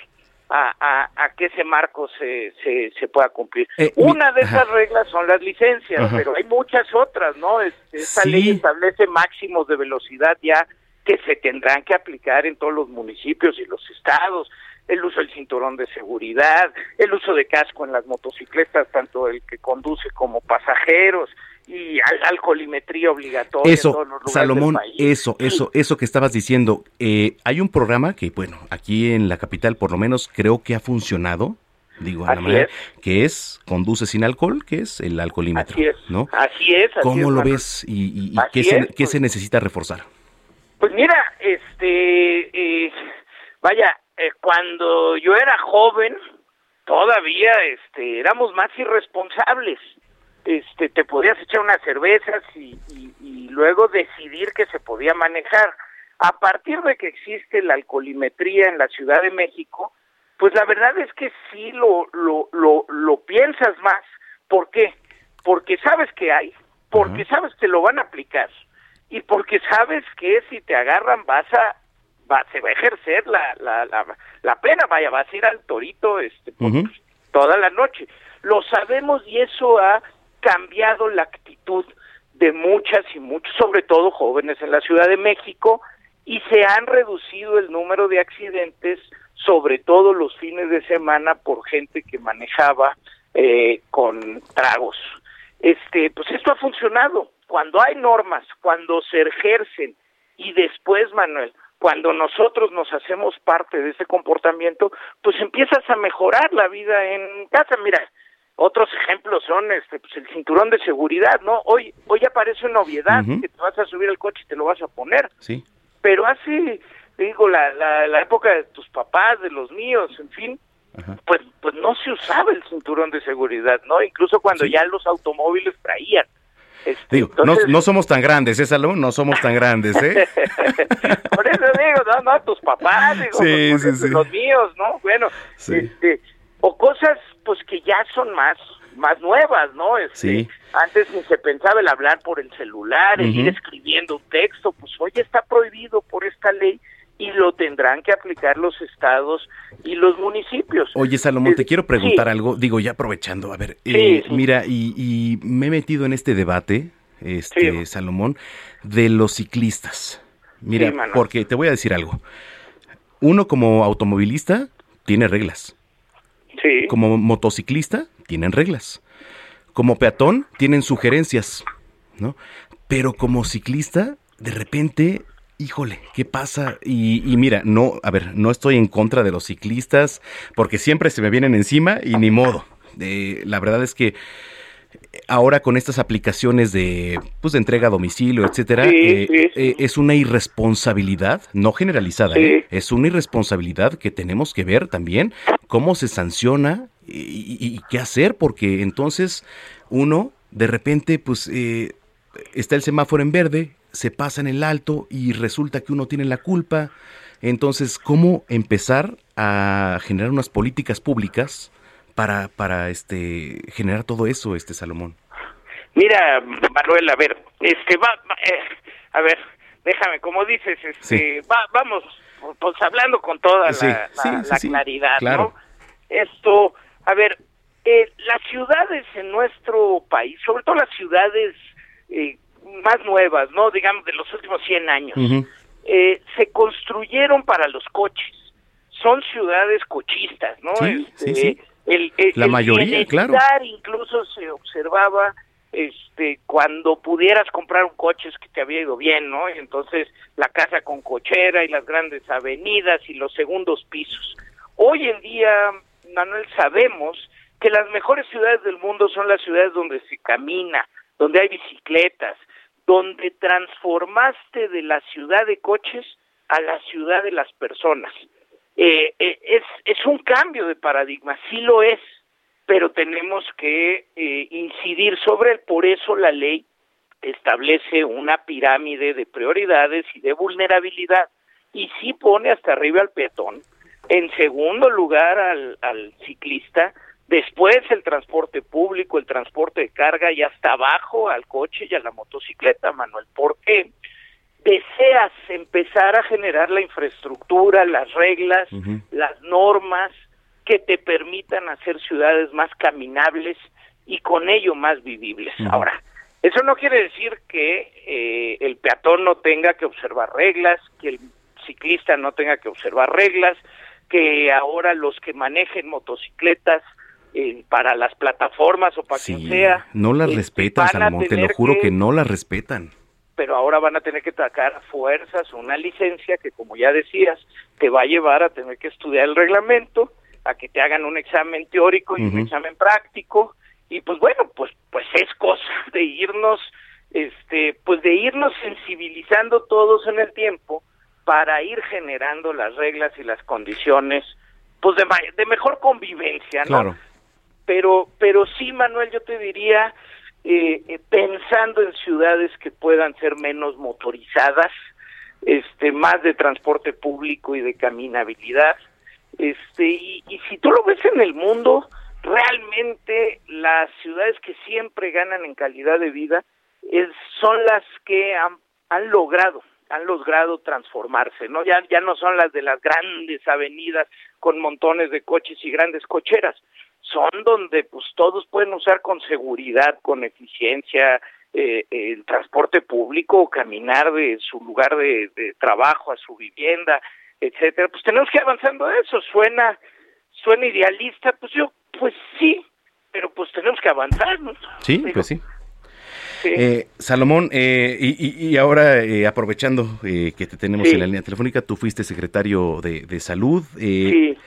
a, a, que ese marco se, se, se pueda cumplir. Eh, Una de esas reglas son las licencias, pero hay muchas otras, ¿no? esta ley establece máximos de velocidad ya que se tendrán que aplicar en todos los municipios y los estados el uso del cinturón de seguridad, el uso de casco en las motocicletas, tanto el que conduce como pasajeros, y alcoholimetría obligatoria. Eso, Salomón, eso, eso, eso que estabas diciendo. Eh, hay un programa que, bueno, aquí en la capital por lo menos creo que ha funcionado, digo, la manera, que es Conduce sin alcohol, que es el alcoholímetro, así es, ¿no? Así es. ¿Cómo lo ves y, qué, se, qué se necesita reforzar? Pues mira, este, eh, vaya, eh, cuando yo era joven, todavía este, éramos más irresponsables este, te podías echar unas cervezas y, luego decidir que se podía manejar. A partir de que existe la alcoholimetría en la Ciudad de México, pues la verdad es que sí lo, lo, lo, lo piensas más. ¿Por qué? Porque sabes que hay, porque sabes que lo van a aplicar y porque sabes que si te agarran vas a va, se va a ejercer la, la, la, pena, vaya, vas a ir al torito este, toda la noche. Lo sabemos y eso ha cambiado la actitud de muchas y muchos, sobre todo jóvenes en la Ciudad de México, y se han reducido el número de accidentes, sobre todo los fines de semana, por gente que manejaba eh, con tragos. Este, pues esto ha funcionado. Cuando hay normas, cuando se ejercen y después, Manuel, cuando nosotros nos hacemos parte de ese comportamiento, pues empiezas a mejorar la vida en casa. Mira, otros ejemplos son este, pues el cinturón de seguridad, ¿no? Hoy hoy aparece una obviedad que te vas a subir al coche y te lo vas a poner. Sí. Pero hace, digo, la, la, época de tus papás, de los míos, en fin, pues pues no se usaba el cinturón de seguridad, ¿no? Incluso cuando ya los automóviles traían. Este, digo, no, no, somos tan grandes, ¿eh, Salón? No somos tan grandes, ¿eh? Por eso digo, no, no, tus papás, digo, sí, sí, sí. los míos, ¿no? Bueno, este, o cosas pues que ya son más más nuevas, ¿no? Este, sí. Antes ni se pensaba el hablar por el celular, el ir escribiendo un texto, pues hoy está prohibido por esta ley y lo tendrán que aplicar los estados y los municipios. Oye, Salomón, te quiero preguntar algo, digo ya aprovechando, a ver, eh, mira, y, me he metido en este debate, este, Salomón, de los ciclistas. Mira, porque te voy a decir algo. Uno como automovilista tiene reglas. Como motociclista, tienen reglas. Como peatón, tienen sugerencias, ¿no? Pero como ciclista, de repente, híjole, ¿qué pasa? Y, mira, no, a ver, no estoy en contra de los ciclistas, porque siempre se me vienen encima y ni modo. Eh, la verdad es que ahora con estas aplicaciones de, pues, de entrega a domicilio, etcétera, eh, eh, es una irresponsabilidad, no generalizada, ¿eh? es una irresponsabilidad que tenemos que ver también cómo se sanciona y, qué hacer, porque entonces uno de repente, pues, está el semáforo en verde, se pasa en el alto y resulta que uno tiene la culpa. Entonces, ¿cómo empezar a generar unas políticas públicas para, para este, generar todo eso, este Salomón? Mira, Manuel, a ver, este, va, eh, a ver, déjame, como dices, este, va, vamos, pues hablando con toda la, claridad, ¿no? Esto, a ver, eh, las ciudades en nuestro país, sobre todo las ciudades eh, más nuevas, ¿no? Digamos, de los últimos 100 años, eh, se construyeron para los coches. Son ciudades cochistas, ¿no? Sí, sí, sí el, la mayoría, claro. Incluso se observaba este cuando pudieras comprar un coche es que te había ido bien, ¿no? Y entonces la casa con cochera y las grandes avenidas y los segundos pisos. Hoy en día, Manuel, sabemos que las mejores ciudades del mundo son las ciudades donde se camina, donde hay bicicletas, donde transformaste de la ciudad de coches a la ciudad de las personas. Eh, eh, es, es un cambio de paradigma, sí lo es, pero tenemos que eh, incidir sobre él. Por eso la ley establece una pirámide de prioridades y de vulnerabilidad y sí pone hasta arriba al peatón, en segundo lugar al, al ciclista, después el transporte público, el transporte de carga y hasta abajo al coche y a la motocicleta, Manuel. ¿Por qué? Deseas empezar a generar la infraestructura, las reglas, las normas que te permitan hacer ciudades más caminables y con ello más vivibles. Ahora, eso no quiere decir que eh, el peatón no tenga que observar reglas, que el ciclista no tenga que observar reglas, que ahora los que manejen motocicletas eh, para las plataformas o para quien sea. No las eh, respetan, van a Salomón, te lo juro que... que no las respetan. pero ahora van a tener que sacar fuerzas una licencia que, como ya decías, te va a llevar a tener que estudiar el reglamento, a que te hagan un examen teórico y un examen práctico, y pues bueno, pues pues es cosa de irnos, este, pues de irnos sensibilizando todos en el tiempo para ir generando las reglas y las condiciones, pues de, de mejor convivencia, ¿no? Claro. Pero pero sí Manuel yo te diría eh, eh, pensando en ciudades que puedan ser menos motorizadas este más de transporte público y de caminabilidad este y, si tú lo ves en el mundo realmente las ciudades que siempre ganan en calidad de vida es- son las que han, han logrado han logrado transformarse, ¿no? Ya, ya no son las de las grandes avenidas con montones de coches y grandes cocheras, son donde pues todos pueden usar con seguridad, con eficiencia eh, el transporte público, caminar de su lugar de, de trabajo a su vivienda, etcétera. Pues tenemos que ir avanzando a eso. Suena, suena idealista, pues yo, pues sí, pero pues tenemos que avanzar, ¿no? Sí, pues sí. sí. Eh, Salomón, eh, y, y- ahora eh, aprovechando eh, que te tenemos Sí. en la línea telefónica, tú fuiste secretario de, de salud. eh, Sí.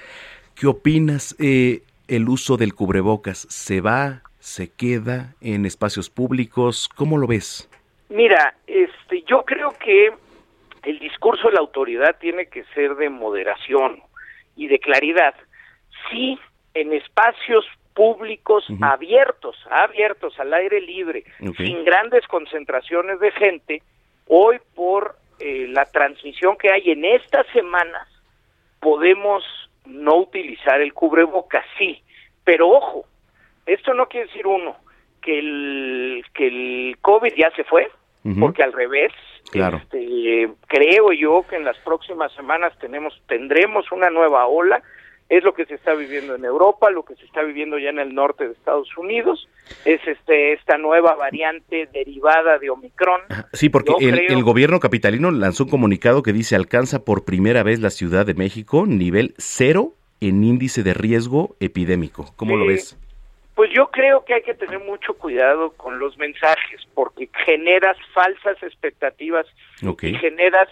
¿Qué opinas? Eh, ¿El uso del cubrebocas se va, se queda en espacios públicos? ¿Cómo lo ves? Mira, este, yo creo que el discurso de la autoridad tiene que ser de moderación y de claridad. Sí, en espacios públicos abiertos, abiertos al aire libre, sin grandes concentraciones de gente, hoy por eh, la transmisión que hay en estas semanas, podemos no utilizar el cubrebocas, sí, pero ojo, esto no quiere decir uno que el que el COVID ya se fue, porque al revés, Claro. este, creo yo que en las próximas semanas tenemos tendremos una nueva ola, es lo que se está viviendo en Europa, lo que se está viviendo ya en el norte de Estados Unidos, es este esta nueva variante derivada de Omicron. Sí, porque el, creo- el gobierno capitalino lanzó un comunicado que dice alcanza por primera vez la Ciudad de México nivel cero en índice de riesgo epidémico. ¿Cómo lo ves? Pues yo creo que hay que tener mucho cuidado con los mensajes porque generas falsas expectativas y generas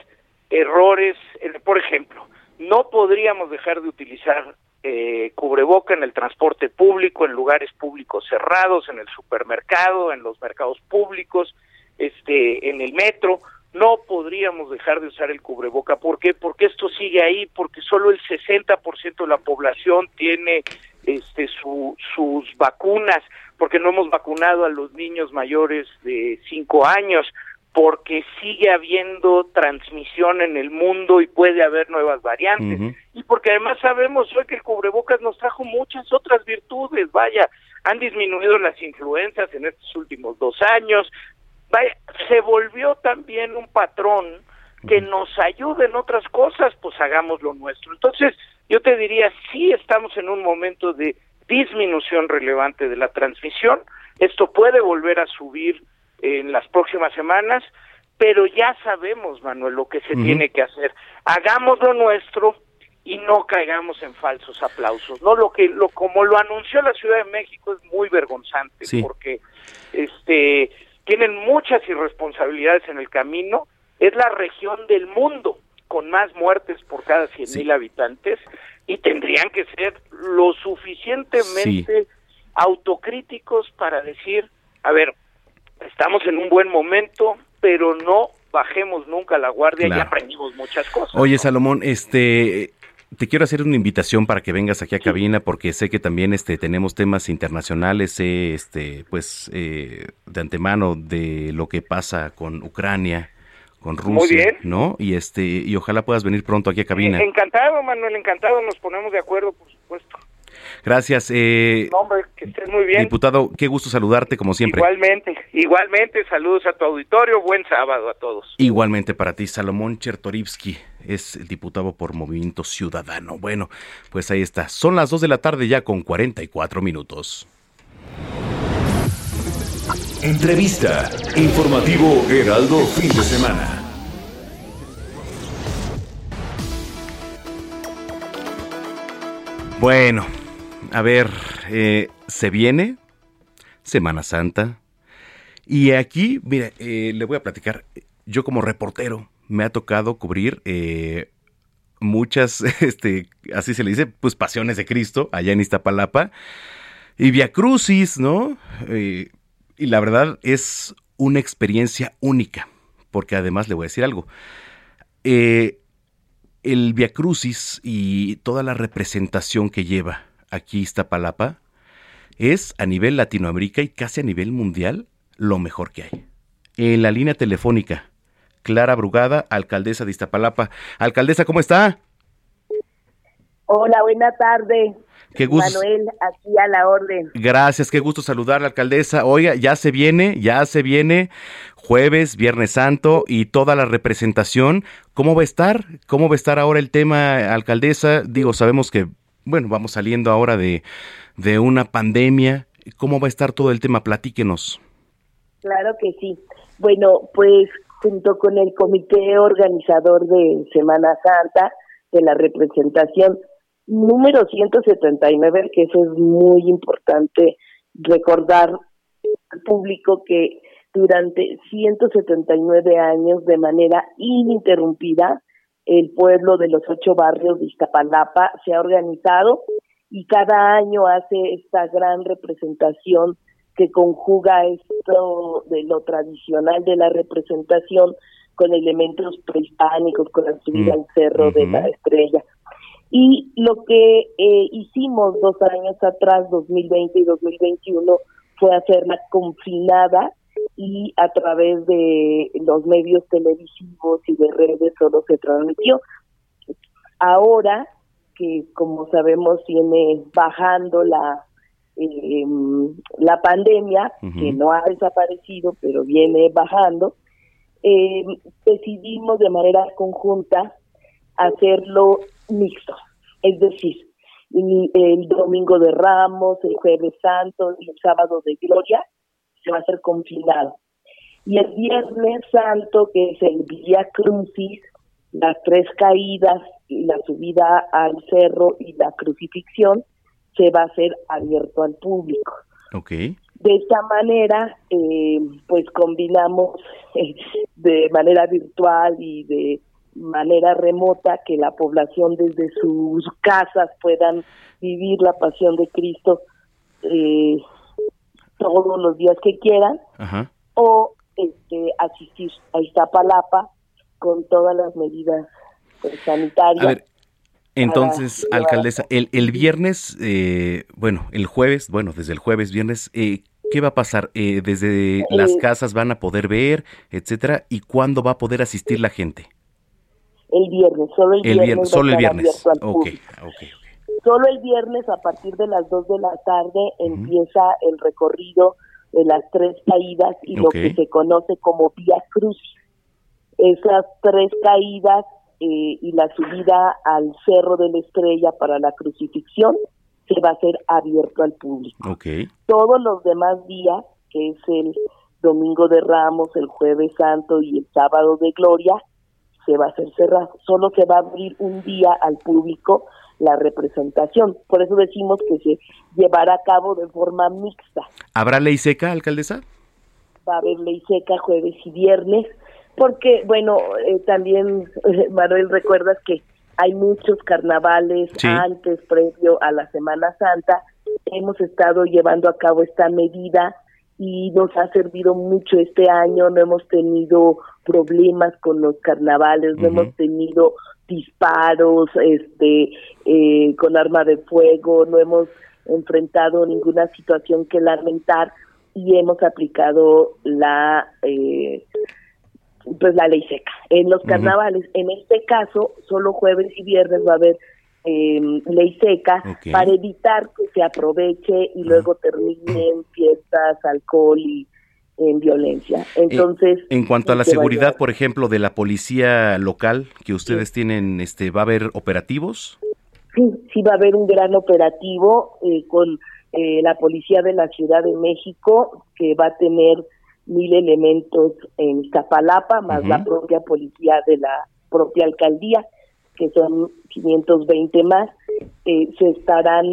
errores. Por ejemplo, no podríamos dejar de utilizar eh, cubreboca en el transporte público, en lugares públicos cerrados, en el supermercado, en los mercados públicos, este, en el metro. No podríamos dejar de usar el cubreboca. ¿Por qué? Porque esto sigue ahí, porque solo el 60% de la población tiene este, su- sus vacunas, porque no hemos vacunado a los niños mayores de 5 años, porque sigue habiendo transmisión en el mundo y puede haber nuevas variantes. Y porque además sabemos hoy que el cubrebocas nos trajo muchas otras virtudes, vaya, han disminuido las influencias en estos últimos dos años, vaya, se volvió también un patrón que nos ayude en otras cosas, pues hagamos lo nuestro. Entonces, yo te diría, sí estamos en un momento de disminución relevante de la transmisión, esto puede volver a subir en las próximas semanas, pero ya sabemos, Manuel, lo que se tiene que hacer. Hagamos lo nuestro y no caigamos en falsos aplausos. No lo que lo como lo anunció la Ciudad de México es muy vergonzante Sí. porque este tienen muchas irresponsabilidades en el camino, es la región del mundo con más muertes por cada 100 mil habitantes y tendrían que ser lo suficientemente autocríticos para decir, a ver, estamos en un buen momento, pero no bajemos nunca la guardia y aprendimos muchas cosas. Oye, Salomón, este te quiero hacer una invitación para que vengas aquí a cabina porque sé que también este tenemos temas internacionales, este pues eh, de antemano de lo que pasa con Ucrania, con Rusia, ¿no? Y este y ojalá puedas venir pronto aquí a cabina. Encantado, Manuel, encantado, nos ponemos de acuerdo, por supuesto. Gracias. Eh, que estés muy bien. Diputado, qué gusto saludarte como siempre. Igualmente, igualmente, saludos a tu auditorio, buen sábado a todos. Igualmente para ti, Salomón Chertorivsky, es el diputado por Movimiento Ciudadano. Bueno, pues ahí está. Son las 2 de la tarde ya con 44 minutos. Entrevista. Informativo Heraldo Fin de Semana. Bueno, a ver, eh, se viene Semana Santa. Y aquí, mire, eh, le voy a platicar. Yo como reportero me ha tocado cubrir eh, muchas, este, así se le dice, pues pasiones de Cristo allá en Iztapalapa. Y Via Crucis, ¿no? y la verdad es una experiencia única, porque además le voy a decir algo. el Via Crucis y toda la representación que lleva aquí Iztapalapa, es a nivel Latinoamérica y casi a nivel mundial lo mejor que hay. En la línea telefónica, Clara Brugada, alcaldesa de Iztapalapa. Alcaldesa, ¿cómo está? Hola, buena tarde. Qué gusto. Manuel, aquí a la orden. Gracias, qué gusto saludar la alcaldesa. Oiga, ya se viene, ya se viene jueves, Viernes Santo y toda la representación. ¿Cómo va a estar? ¿Cómo va a estar ahora el tema, alcaldesa? Digo, sabemos que bueno, vamos saliendo ahora de, de una pandemia. ¿Cómo va a estar todo el tema? Platíquenos. Claro que sí. Bueno, pues junto con el comité organizador de Semana Santa, de la representación número 179, que eso es muy importante recordar al público que durante 179 años de manera ininterrumpida el pueblo de los ocho barrios de Iztapalapa se ha organizado y cada año hace esta gran representación que conjuga esto de lo tradicional de la representación con elementos prehispánicos, con la subida al cerro de la estrella. Y lo que eh, hicimos dos años atrás, 2020 y 2021, fue hacerla confinada y a través de los medios televisivos y de redes solo se transmitió. Ahora que como sabemos viene bajando la eh, la pandemia que no ha desaparecido pero viene bajando eh, decidimos de manera conjunta hacerlo mixto es decir el domingo de Ramos el jueves santo y el sábado de Gloria se va a ser confinado. Y el Viernes Santo, que es el Vía Crucis, las tres caídas, y la subida al cerro y la crucifixión, se va a hacer abierto al público. Okay. De esta manera, eh, pues combinamos eh, de manera virtual y de manera remota que la población desde sus casas puedan vivir la pasión de Cristo eh, todos los días que quieran o este asistir a Iztapalapa con todas las medidas pues, sanitarias. entonces, alcaldesa, el, el viernes, eh, bueno, el jueves, bueno, desde el jueves, viernes, eh, ¿qué va a pasar? Eh, desde las casas van a poder ver, etcétera, ¿y cuándo va a poder asistir la gente? El viernes, solo el, viernes. Solo el viernes. Ok, ok. Solo el viernes a partir de las 2 de la tarde empieza el recorrido de las tres caídas y lo que se conoce como Vía Cruz. Esas tres caídas eh, y la subida al Cerro de la Estrella para la crucifixión se va a hacer abierto al público. Okay. Todos los demás días, que es el Domingo de Ramos, el Jueves Santo y el Sábado de Gloria, se va a hacer cerrado. Solo se va a abrir un día al público la representación. Por eso decimos que se llevará a cabo de forma mixta. ¿Habrá ley seca, alcaldesa? Va a haber ley seca jueves y viernes, porque, bueno, eh, también, Manuel, recuerdas que hay muchos carnavales antes, previo a la Semana Santa. Hemos estado llevando a cabo esta medida y nos ha servido mucho este año, no hemos tenido problemas con los carnavales, no hemos tenido disparos este eh, con arma de fuego, no hemos enfrentado ninguna situación que lamentar y hemos aplicado la eh, pues la ley seca. En los carnavales, en este caso, solo jueves y viernes va a haber eh, ley seca para evitar que se aproveche y luego termine en fiestas, alcohol y en violencia. Eh, Entonces, en cuanto a la seguridad, por ejemplo, de la policía local que ustedes tienen, este, ¿va a haber operativos? Sí, sí va a haber un gran operativo eh, con eh, la policía de la Ciudad de México que va a tener mil elementos en Iztapalapa, más la propia policía de la propia alcaldía, que son 520 más, se estarán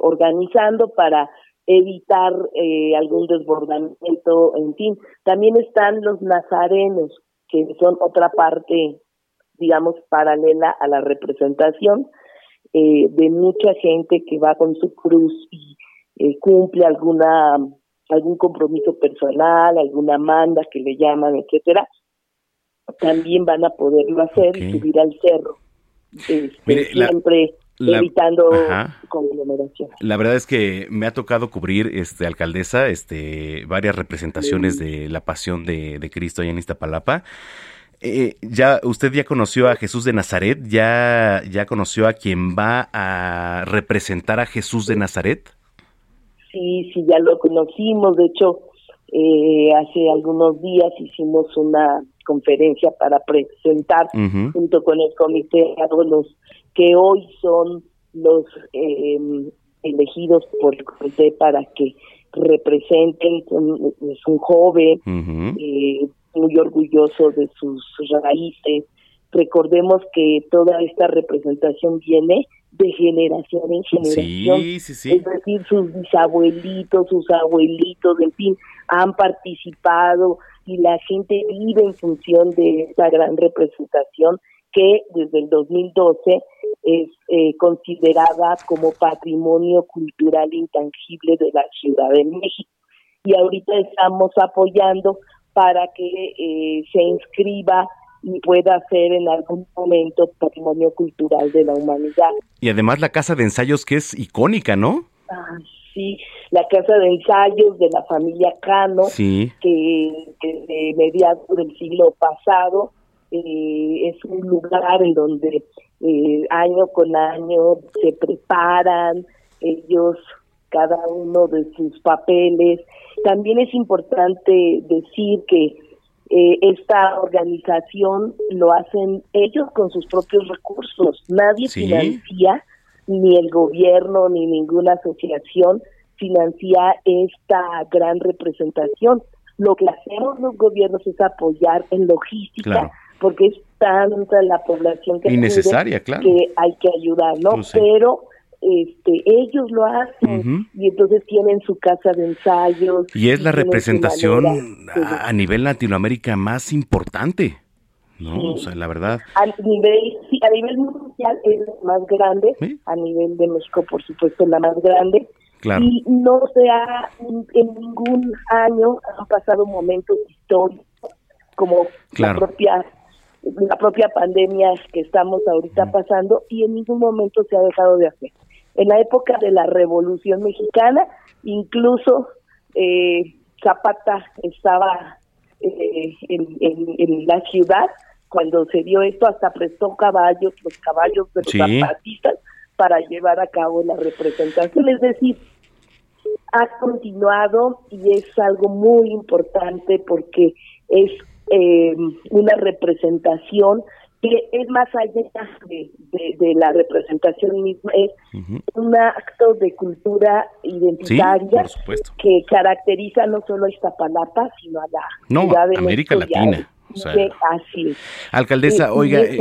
organizando para evitar eh, algún desbordamiento, en fin. También están los nazarenos, que son otra parte, digamos, paralela a la representación eh, de mucha gente que va con su cruz y eh, cumple alguna algún compromiso personal, alguna manda que le llaman, etcétera, también van a poderlo hacer y subir al cerro. Este, siempre evitando conglomeración. La verdad es que me ha tocado cubrir, este, alcaldesa, este, varias representaciones de la Pasión de, Cristo allá en Iztapalapa. Eh, ya usted ya conoció a Jesús de Nazaret, ya ya conoció a quien va a representar a Jesús de Nazaret. Sí, sí, ya lo conocimos. De hecho, eh, hace algunos días hicimos una conferencia para presentar junto con el comité a los que hoy son los eh, elegidos por el comité para que representen, es un joven eh, muy orgulloso de sus raíces. Recordemos que toda esta representación viene de generación en generación. Es decir, sus bisabuelitos, sus abuelitos, en fin, han participado y la gente vive en función de esta gran representación que desde el 2012 es eh, considerada como patrimonio cultural intangible de la Ciudad de México. Y ahorita estamos apoyando para que eh, se inscriba y pueda ser en algún momento patrimonio cultural de la humanidad. Y además la casa de ensayos que es icónica, ¿no? Ah, sí, la casa de ensayos de la familia Cano, que, que de mediados del siglo pasado eh, es un lugar en donde eh, año con año se preparan ellos cada uno de sus papeles. También es importante decir que eh, esta organización lo hacen ellos con sus propios recursos. Nadie financia, ni el gobierno, ni ninguna asociación financia esta gran representación. Lo que hacemos los gobiernos es apoyar en logística porque es tanta la población que, Innecesaria, claro. que hay que ayudar, ¿no? Pues Pero este, ellos lo hacen y entonces tienen su casa de ensayos. Y es la representación a, nivel Latinoamérica más importante. ¿no? O sea, la verdad. A nivel, sí, a nivel mundial es la más grande, a nivel de México, por supuesto, la más grande. Claro. Y no se ha, en ningún año han pasado momentos históricos como la propia la propia pandemia que estamos ahorita pasando y en ningún momento se ha dejado de hacer. En la época de la Revolución Mexicana, incluso eh, Zapata estaba eh, en, la ciudad cuando se dio esto, hasta prestó caballos, los caballos de los zapatistas, para llevar a cabo la representación. Es decir, ha continuado y es algo muy importante porque es eh, una representación que es más allá de, de, la representación misma, es un acto de cultura identitaria que caracteriza no solo a Iztapalapa, sino a la ciudad de América Latina. así Alcaldesa, oiga, eh,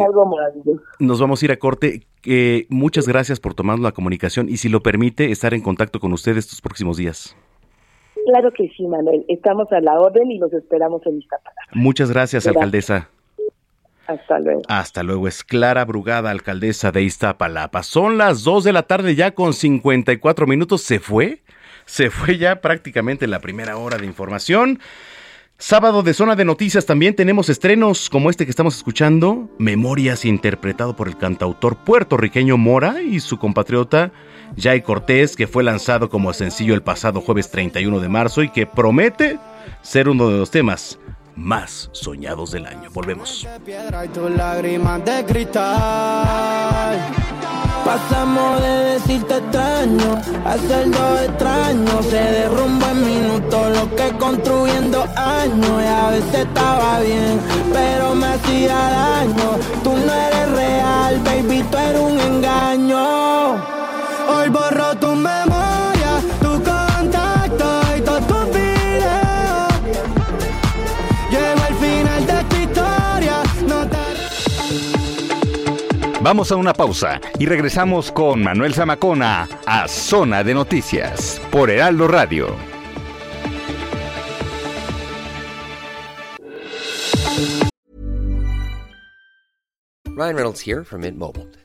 nos vamos a ir a corte. Eh, muchas gracias por tomar la comunicación y si lo permite, estar en contacto con usted estos próximos días. Claro que sí, Manuel. Estamos a la orden y los esperamos en Iztapalapa. Muchas gracias, alcaldesa. Hasta luego. Hasta luego. Es Clara Brugada, alcaldesa de Iztapalapa. Son las 2 de la tarde ya con 54 minutos. ¿Se fue? Se fue ya prácticamente la primera hora de información. Sábado de zona de noticias también tenemos estrenos como este que estamos escuchando, Memorias interpretado por el cantautor puertorriqueño Mora y su compatriota Jay Cortés, que fue lanzado como sencillo el pasado jueves 31 de marzo y que promete ser uno de los temas más soñados del año. Volvemos. Pasamos de decirte extraño hacerlo extraño. Se derrumba en minutos lo que construyendo años. Y a veces estaba bien, pero me hacía daño. Tú no eres real, baby, tú eres un engaño. Tu memoria, tu contacto y todo tu video. Llego al final de tu historia, no te Vamos a una pausa y regresamos con Manuel Zamacona a Zona de Noticias por Heraldo Radio. Ryan Reynolds here from Mint Mobile.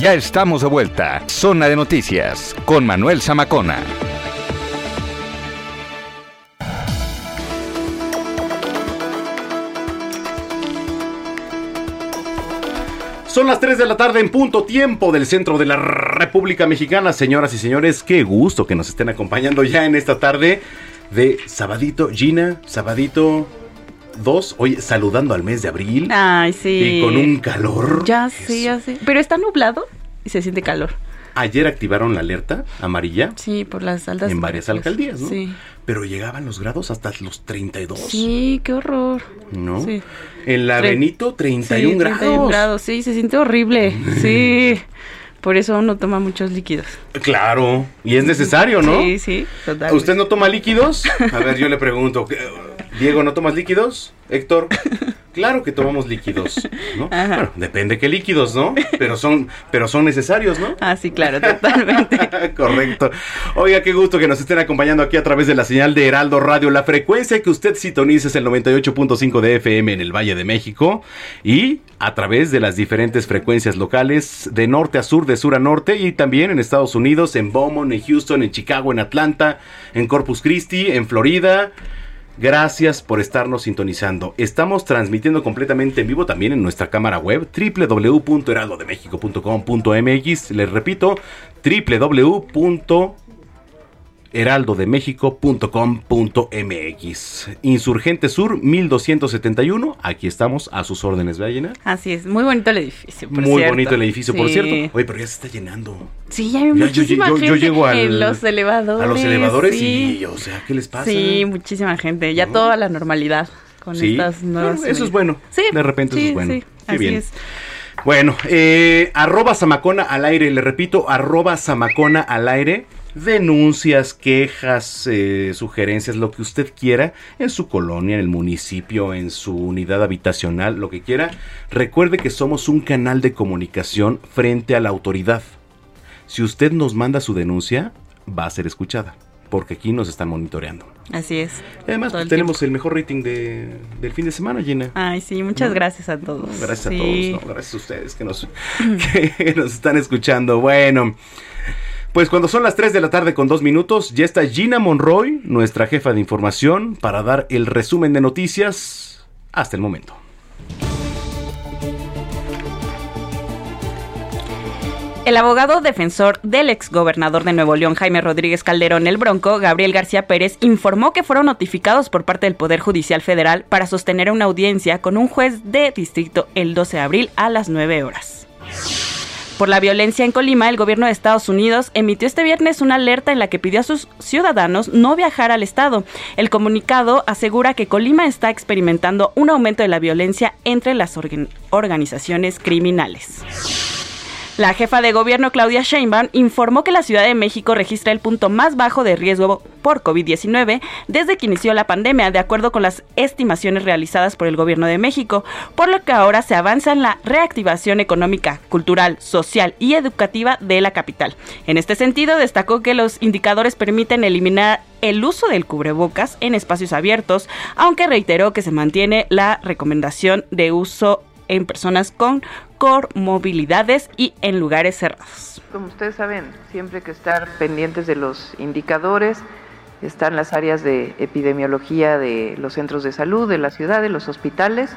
Ya estamos de vuelta. Zona de Noticias con Manuel Zamacona. Son las 3 de la tarde en punto tiempo del centro de la República Mexicana. Señoras y señores, qué gusto que nos estén acompañando ya en esta tarde de Sabadito. Gina, Sabadito 2, hoy saludando al mes de abril. Ay, sí. Y con un calor. Ya sí, ya sí. Pero está nublado y se siente calor. Ayer activaron la alerta amarilla Sí, por las altas. en varias alcaldías, ¿no? Sí. Pero llegaban los grados hasta los 32. Sí, qué horror. ¿No? Sí. En la Tre- Benito, 31 Sí, grados. 31 grados, sí, se siente horrible. Sí. Por eso uno toma muchos líquidos. Claro, y es necesario, ¿no? Sí, sí, totalmente. ¿Usted no toma líquidos? A ver, yo le pregunto. ¿Qué- Diego, ¿no tomas líquidos? Héctor, claro que tomamos líquidos, ¿no? Ajá. Bueno, depende qué líquidos, ¿no? Pero son, pero son necesarios, ¿no? Ah, sí, claro, totalmente. Correcto. Oiga, qué gusto que nos estén acompañando aquí a través de la señal de Heraldo Radio. La frecuencia que usted sintoniza es el 98.5 de FM en el Valle de México y a través de las diferentes frecuencias locales de norte a sur, de sur a norte y también en Estados Unidos, en Beaumont, en Houston, en Chicago, en Atlanta, en Corpus Christi, en Florida. Gracias por estarnos sintonizando. Estamos transmitiendo completamente en vivo también en nuestra cámara web www.heraldodemexico.com.mx. Les repito, www.heraldodemexico.com.mx. Insurgente Sur 1271. Aquí estamos a sus órdenes, ¿verdad? Así es, muy bonito el edificio. por Muy cierto. bonito el edificio, por cierto. Oye, pero ya se está llenando. Sí, ya hay Ya, yo- muchísima yo- yo gente llego al- en los elevadores. A los elevadores sí. y, o sea, ¿qué les pasa? Sí, muchísima gente. Ya toda la normalidad con Sí. estas nuevas. Bueno, eso es bueno. Sí. De repente eso es bueno. Sí, Qué así bien. es. Bueno, eh, arroba Samacona al aire, le repito, arroba Samacona al aire. Denuncias, quejas, eh, sugerencias, lo que usted quiera en su colonia, en el municipio, en su unidad habitacional, lo que quiera. Recuerde que somos un canal de comunicación frente a la autoridad. Si usted nos manda su denuncia, va a ser escuchada, porque aquí nos están monitoreando. Así es. Y además, el tenemos el mejor rating de- del fin de semana, Gina. Ay, sí, muchas ¿no? gracias a todos. Gracias a todos, ¿no? gracias a ustedes que nos, que nos están escuchando. Bueno, pues cuando son las 3 de la tarde con 2 minutos, ya está Gina Monroy, nuestra jefa de información, para dar el resumen de noticias hasta el momento. El abogado defensor del exgobernador de Nuevo León, Jaime Rodríguez Calderón el Bronco, Gabriel García Pérez, informó que fueron notificados por parte del Poder Judicial Federal para sostener una audiencia con un juez de distrito el 12 de abril a las 9 horas. Por la violencia en Colima, el gobierno de Estados Unidos emitió este viernes una alerta en la que pidió a sus ciudadanos no viajar al estado. El comunicado asegura que Colima está experimentando un aumento de la violencia entre las organ- organizaciones criminales. La jefa de gobierno Claudia Sheinbaum informó que la Ciudad de México registra el punto más bajo de riesgo por COVID-19 desde que inició la pandemia, de acuerdo con las estimaciones realizadas por el gobierno de México, por lo que ahora se avanza en la reactivación económica, cultural, social y educativa de la capital. En este sentido, destacó que los indicadores permiten eliminar el uso del cubrebocas en espacios abiertos, aunque reiteró que se mantiene la recomendación de uso en personas con comorbilidades y en lugares cerrados. Como ustedes saben, siempre hay que estar pendientes de los indicadores. Están las áreas de epidemiología de los centros de salud, de la ciudad, de los hospitales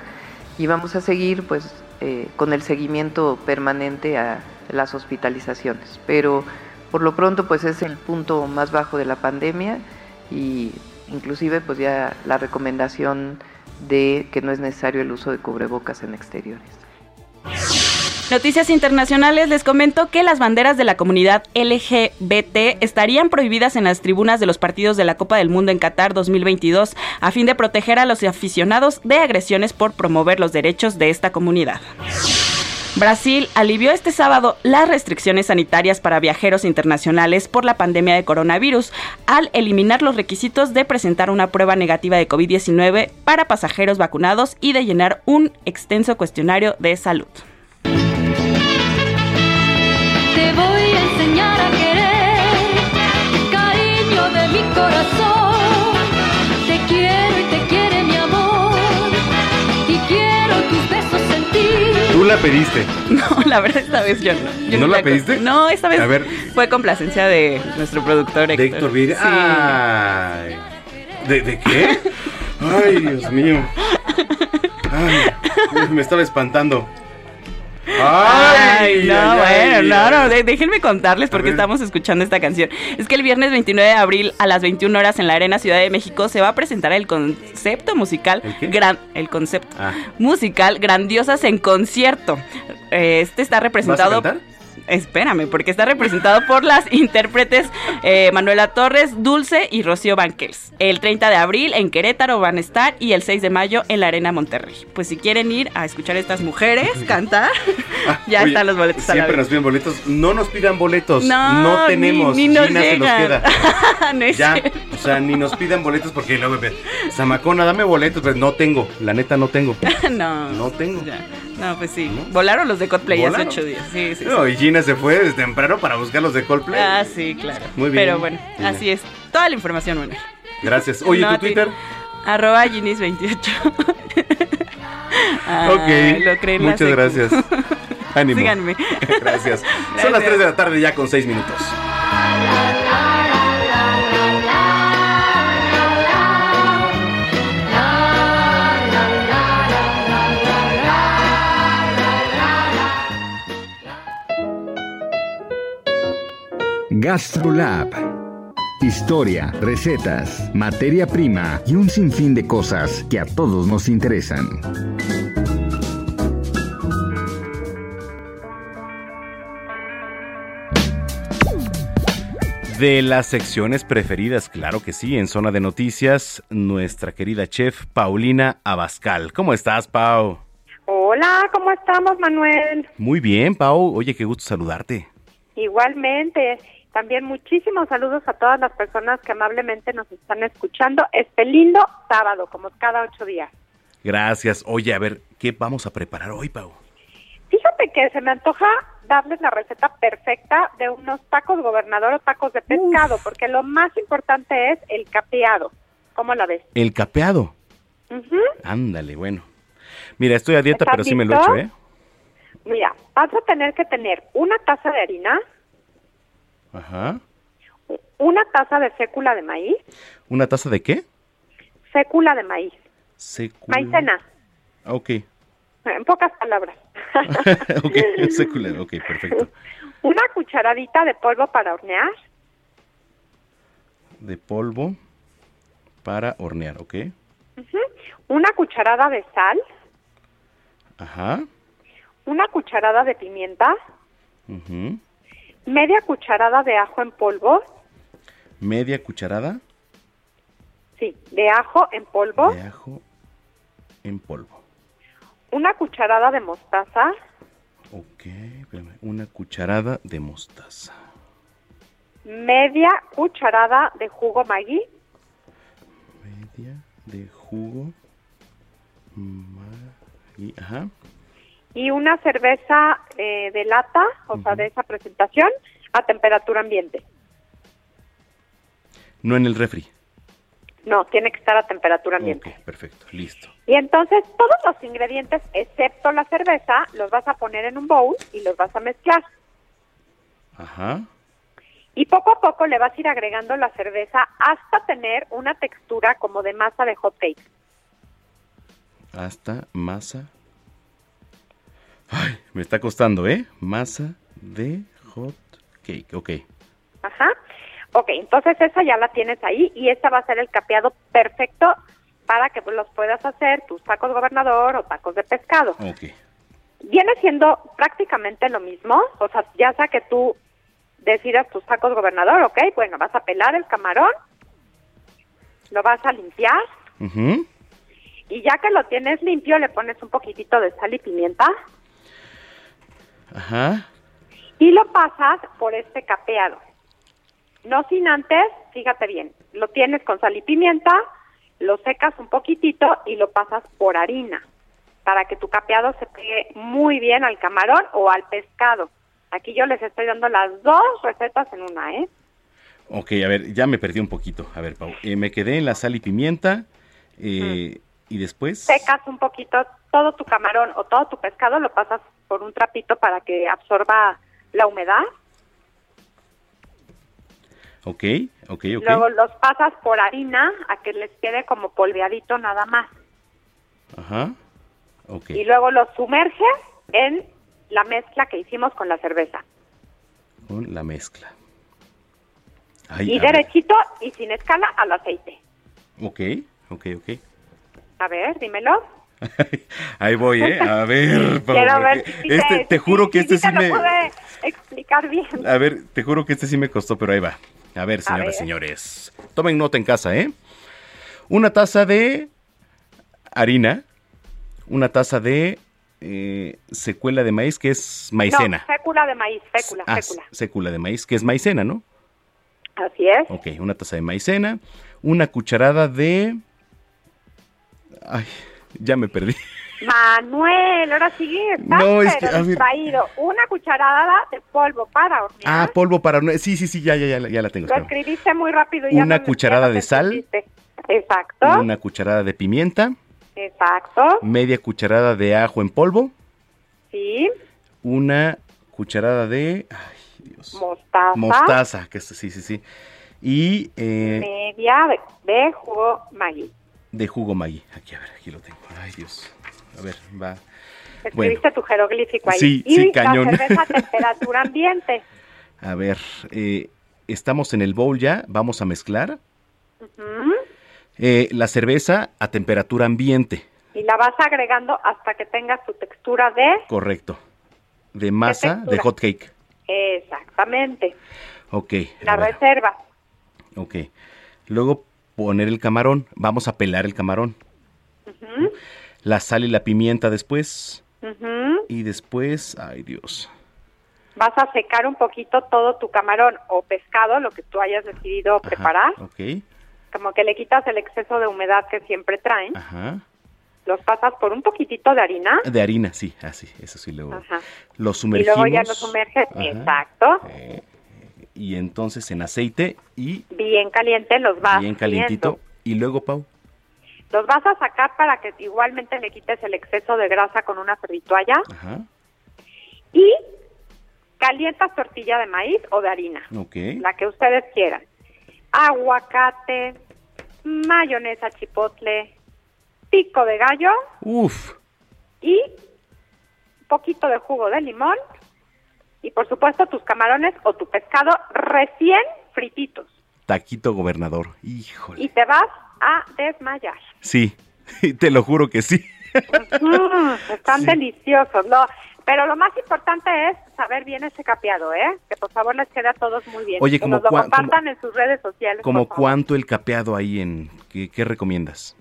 y vamos a seguir pues eh, con el seguimiento permanente a las hospitalizaciones. Pero por lo pronto pues es el punto más bajo de la pandemia y inclusive pues ya la recomendación de que no es necesario el uso de cubrebocas en exteriores. Noticias internacionales, les comento que las banderas de la comunidad LGBT estarían prohibidas en las tribunas de los partidos de la Copa del Mundo en Qatar 2022 a fin de proteger a los aficionados de agresiones por promover los derechos de esta comunidad. Brasil alivió este sábado las restricciones sanitarias para viajeros internacionales por la pandemia de coronavirus al eliminar los requisitos de presentar una prueba negativa de COVID-19 para pasajeros vacunados y de llenar un extenso cuestionario de salud. Te voy a enseñar a querer, cariño de mi corazón. La pediste. No, la verdad esta vez yo no. Yo ¿No la pediste? No, esta vez A ver. fue complacencia de nuestro productor Héctor. De Héctor Vire. Sí. Ay. ¿De, de qué? Ay, Dios mío. Ay, me estaba espantando. Ay, no, ay, bueno, ay, no, no, de- déjenme contarles porque estamos escuchando esta canción. Es que el viernes 29 de abril a las 21 horas en la Arena Ciudad de México se va a presentar el concepto musical gran el concepto Ah. musical Grandiosas en concierto. Eh, Este está representado ¿Vas a cantar? Espérame, porque está representado por las intérpretes eh, Manuela Torres, Dulce y Rocío Banquels. El 30 de abril en Querétaro van a estar y el 6 de mayo en la Arena Monterrey. Pues si quieren ir a escuchar a estas mujeres cantar, ya Oye, están los boletos a la Siempre nos piden boletos. No nos pidan boletos. No, No, tenemos. ni- ni nos Gina se queda. No ya. cierto. O sea, ni nos pidan boletos porque luego me Zamacona, dame boletos. Pero no tengo. La neta, no tengo. no. No tengo. Ya. No, pues sí. Volaron los de Coldplay hace ocho días. Sí, sí, sí. No, y Gina se fue desde temprano para buscar los de Coldplay. Ah, sí, claro. Muy bien. Pero bueno, Gina. así es. Toda la información, Manuel. Gracias. Oye, No, ¿tu. Twitter? Arroba Ginis28. ok. Lo creen Muchas gracias. Ánimo. Síganme. Gracias. Son Gracias. las 3 de la tarde ya con 6 minutos. GastroLab. Historia, recetas, materia prima y un sinfín de cosas que a todos nos interesan. De las secciones preferidas, claro que sí, en zona de noticias, nuestra querida chef Paulina Abascal. ¿Cómo estás, Pau? Hola, ¿cómo estamos, Manuel? Muy bien, Pau. Oye, qué gusto saludarte. Igualmente. También muchísimos saludos a todas las personas que amablemente nos están escuchando este lindo sábado, como cada ocho días. Gracias. Oye, a ver, ¿qué vamos a preparar hoy, Pau? Fíjate que se me antoja darles la receta perfecta de unos tacos gobernador o tacos de pescado, porque lo más importante es el capeado. ¿Cómo la ves? El capeado. Ujú. Ándale, bueno. Mira, estoy a dieta, ¿Estás pero sí me lo hecho, ¿eh? Mira, vas a tener que tener una taza de harina, Ajá. una taza de fécula de maíz, ¿Una taza de qué? fécula de maíz, Sécula. maicena, Ok. en pocas palabras. ok, sécula. Ok, perfecto. Una cucharadita de polvo para hornear, De polvo para hornear, ok. una cucharada de sal, Ajá. una cucharada de pimienta, ujú. Media cucharada de ajo en polvo, Media cucharada sí, de ajo en polvo, de ajo en polvo. una cucharada de mostaza, Ok, espérame, una cucharada de mostaza. Media cucharada de jugo Maggi. Media de jugo. Maggi, ajá. Y una cerveza eh, de lata, o sea, de esa presentación, a temperatura ambiente. No en el refri. No, tiene que estar a temperatura ambiente. Ok, perfecto, listo. Y entonces todos los ingredientes, excepto la cerveza, los vas a poner en un bowl y los vas a mezclar. Ajá. Y poco a poco le vas a ir agregando la cerveza hasta tener una textura como de masa de hot cake. Hasta masa. Ay, me está costando, ¿eh? Masa de hot cake, ok. Ajá. Ok, entonces esa ya la tienes ahí y esta va a ser el capeado perfecto para que los puedas hacer tus tacos gobernador o tacos de pescado. Ok. Viene siendo prácticamente lo mismo, o sea, ya sea que tú decidas tus tacos gobernador, ok, bueno, vas a pelar el camarón, lo vas a limpiar y ya que lo tienes limpio le pones un poquitito de sal y pimienta Ajá. y lo pasas por este capeado. No sin antes, fíjate bien, lo tienes con sal y pimienta, lo secas un poquitito y lo pasas por harina para que tu capeado se pegue muy bien al camarón o al pescado. Aquí yo les estoy dando las dos recetas en una, ¿eh? Ok, a ver, ya me perdí un poquito. A ver, Pau, eh, me quedé en la sal y pimienta. eh, Y después. Secas un poquito todo tu camarón o todo tu pescado, lo pasas por un trapito para que absorba la humedad. Ok, ok, ok. Luego los pasas por harina a que les quede como polveadito nada más. Ajá. Ok. Y luego los sumerges en la mezcla que hicimos con la cerveza. Con la mezcla. Ay, y ver. derechito y sin escala al aceite. Ok, ok, ok. A ver, dímelo. Ahí voy, ¿eh? A ver, Quiero ver si te- este, te juro que este sí me... pude explicar bien. A ver, te juro que este sí me costó, pero ahí va. A ver, señoras y señores. Tomen nota en casa, ¿eh? Una taza de harina. Una taza de eh, secuela de maíz, que es maicena. No, fécula de maíz, fécula, Ah, fécula. sécula de maíz, que es maicena, ¿no? Así es. Ok, una taza de maicena. Una cucharada de... Ay, ya me perdí. Manuel, ahora sí estás No, es que, distraído. Una cucharada de polvo para hornear. Ah, polvo para... hornear. Sí, sí, sí, ya, ya, ya, ya la tengo. Lo escribiste muy rápido. ya Una no- cucharada de sal. Exacto, Una cucharada de pimienta. exacto. Media cucharada de ajo en polvo. Sí, Una cucharada de... ay, Dios. mostaza. Mostaza, que sí, sí, sí. Y eh, Media de, de jugo Maggi. De jugo Maggi. Aquí, a ver, aquí lo tengo. Ay, Dios. A ver, va. Escribiste tu jeroglífico ahí. Sí, y sí, cañón. la cerveza a temperatura ambiente. A ver, eh, estamos en el bowl ya. Vamos a mezclar. Eh, la cerveza a temperatura ambiente. Y la vas agregando hasta que tengas tu textura de... Correcto. De masa de textura? hot cake. Exactamente. Ok. La reserva. ok. Luego poner el camarón. Vamos a pelar el camarón. Ujú, La sal y la pimienta después. ujú. Y después, ay Dios. Vas a secar un poquito todo tu camarón o pescado, lo que tú hayas decidido preparar. Ok. Como que le quitas el exceso de humedad que siempre traen. Ajá. Los pasas por un poquitito de harina. De harina, sí, así, eso sí luego. Ajá. Lo Y sumergimos. luego ya lo sumerges. Ajá. Exacto. Y entonces en aceite y Bien caliente los vas bien calientito. Y luego, Pau. Los vas a sacar para que igualmente le quites el exceso de grasa con una ferritoalla. Ajá. Y calientas tortilla de maíz o de harina, Ok. la que ustedes quieran. Aguacate, mayonesa chipotle, pico de gallo Uf. y un poquito de jugo de limón. Y por supuesto tus camarones o tu pescado recién frititos. Taquito gobernador. Híjole. Y te vas a desmayar. Sí, te lo juro que sí. Mm, están deliciosos. Lo- pero lo más importante es saber bien ese capeado, ¿eh? Que por favor les quede a todos muy bien. Oye, que como nos lo compartan en sus redes sociales. Como cuánto el capeado ahí en... ¿Qué, qué recomiendas?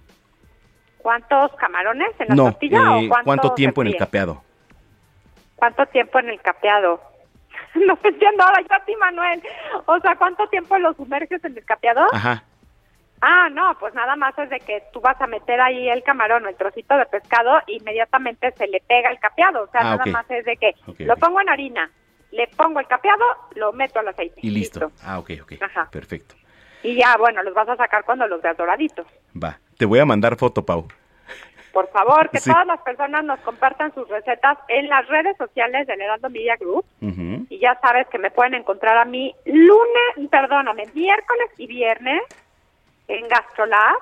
¿Cuántos camarones en la no, tortilla eh, o cuánto ¿cuánto se tiempo en el capeado? ¿Cuánto tiempo en el capeado? no entiendo ahora yo a ti, Manuel. O sea, ¿cuánto tiempo lo sumerges en el capeado? Ajá. Ah, no, pues nada más es de que tú vas a meter ahí el camarón o el trocito de pescado, inmediatamente se le pega el capeado. O sea, Ah, nada más es de que lo pongo en harina, le pongo el capeado, lo meto al aceite. Y listo. Ah, ok, ok. Ajá. Perfecto. Y ya, bueno, los vas a sacar cuando los veas doraditos. Va. Te voy a mandar foto, Pau. Por favor, que Sí. todas las personas nos compartan sus recetas en las redes sociales del Heraldo Media Group. Y ya sabes que me pueden encontrar a mí lunes, perdóname, miércoles y viernes en Gastrolab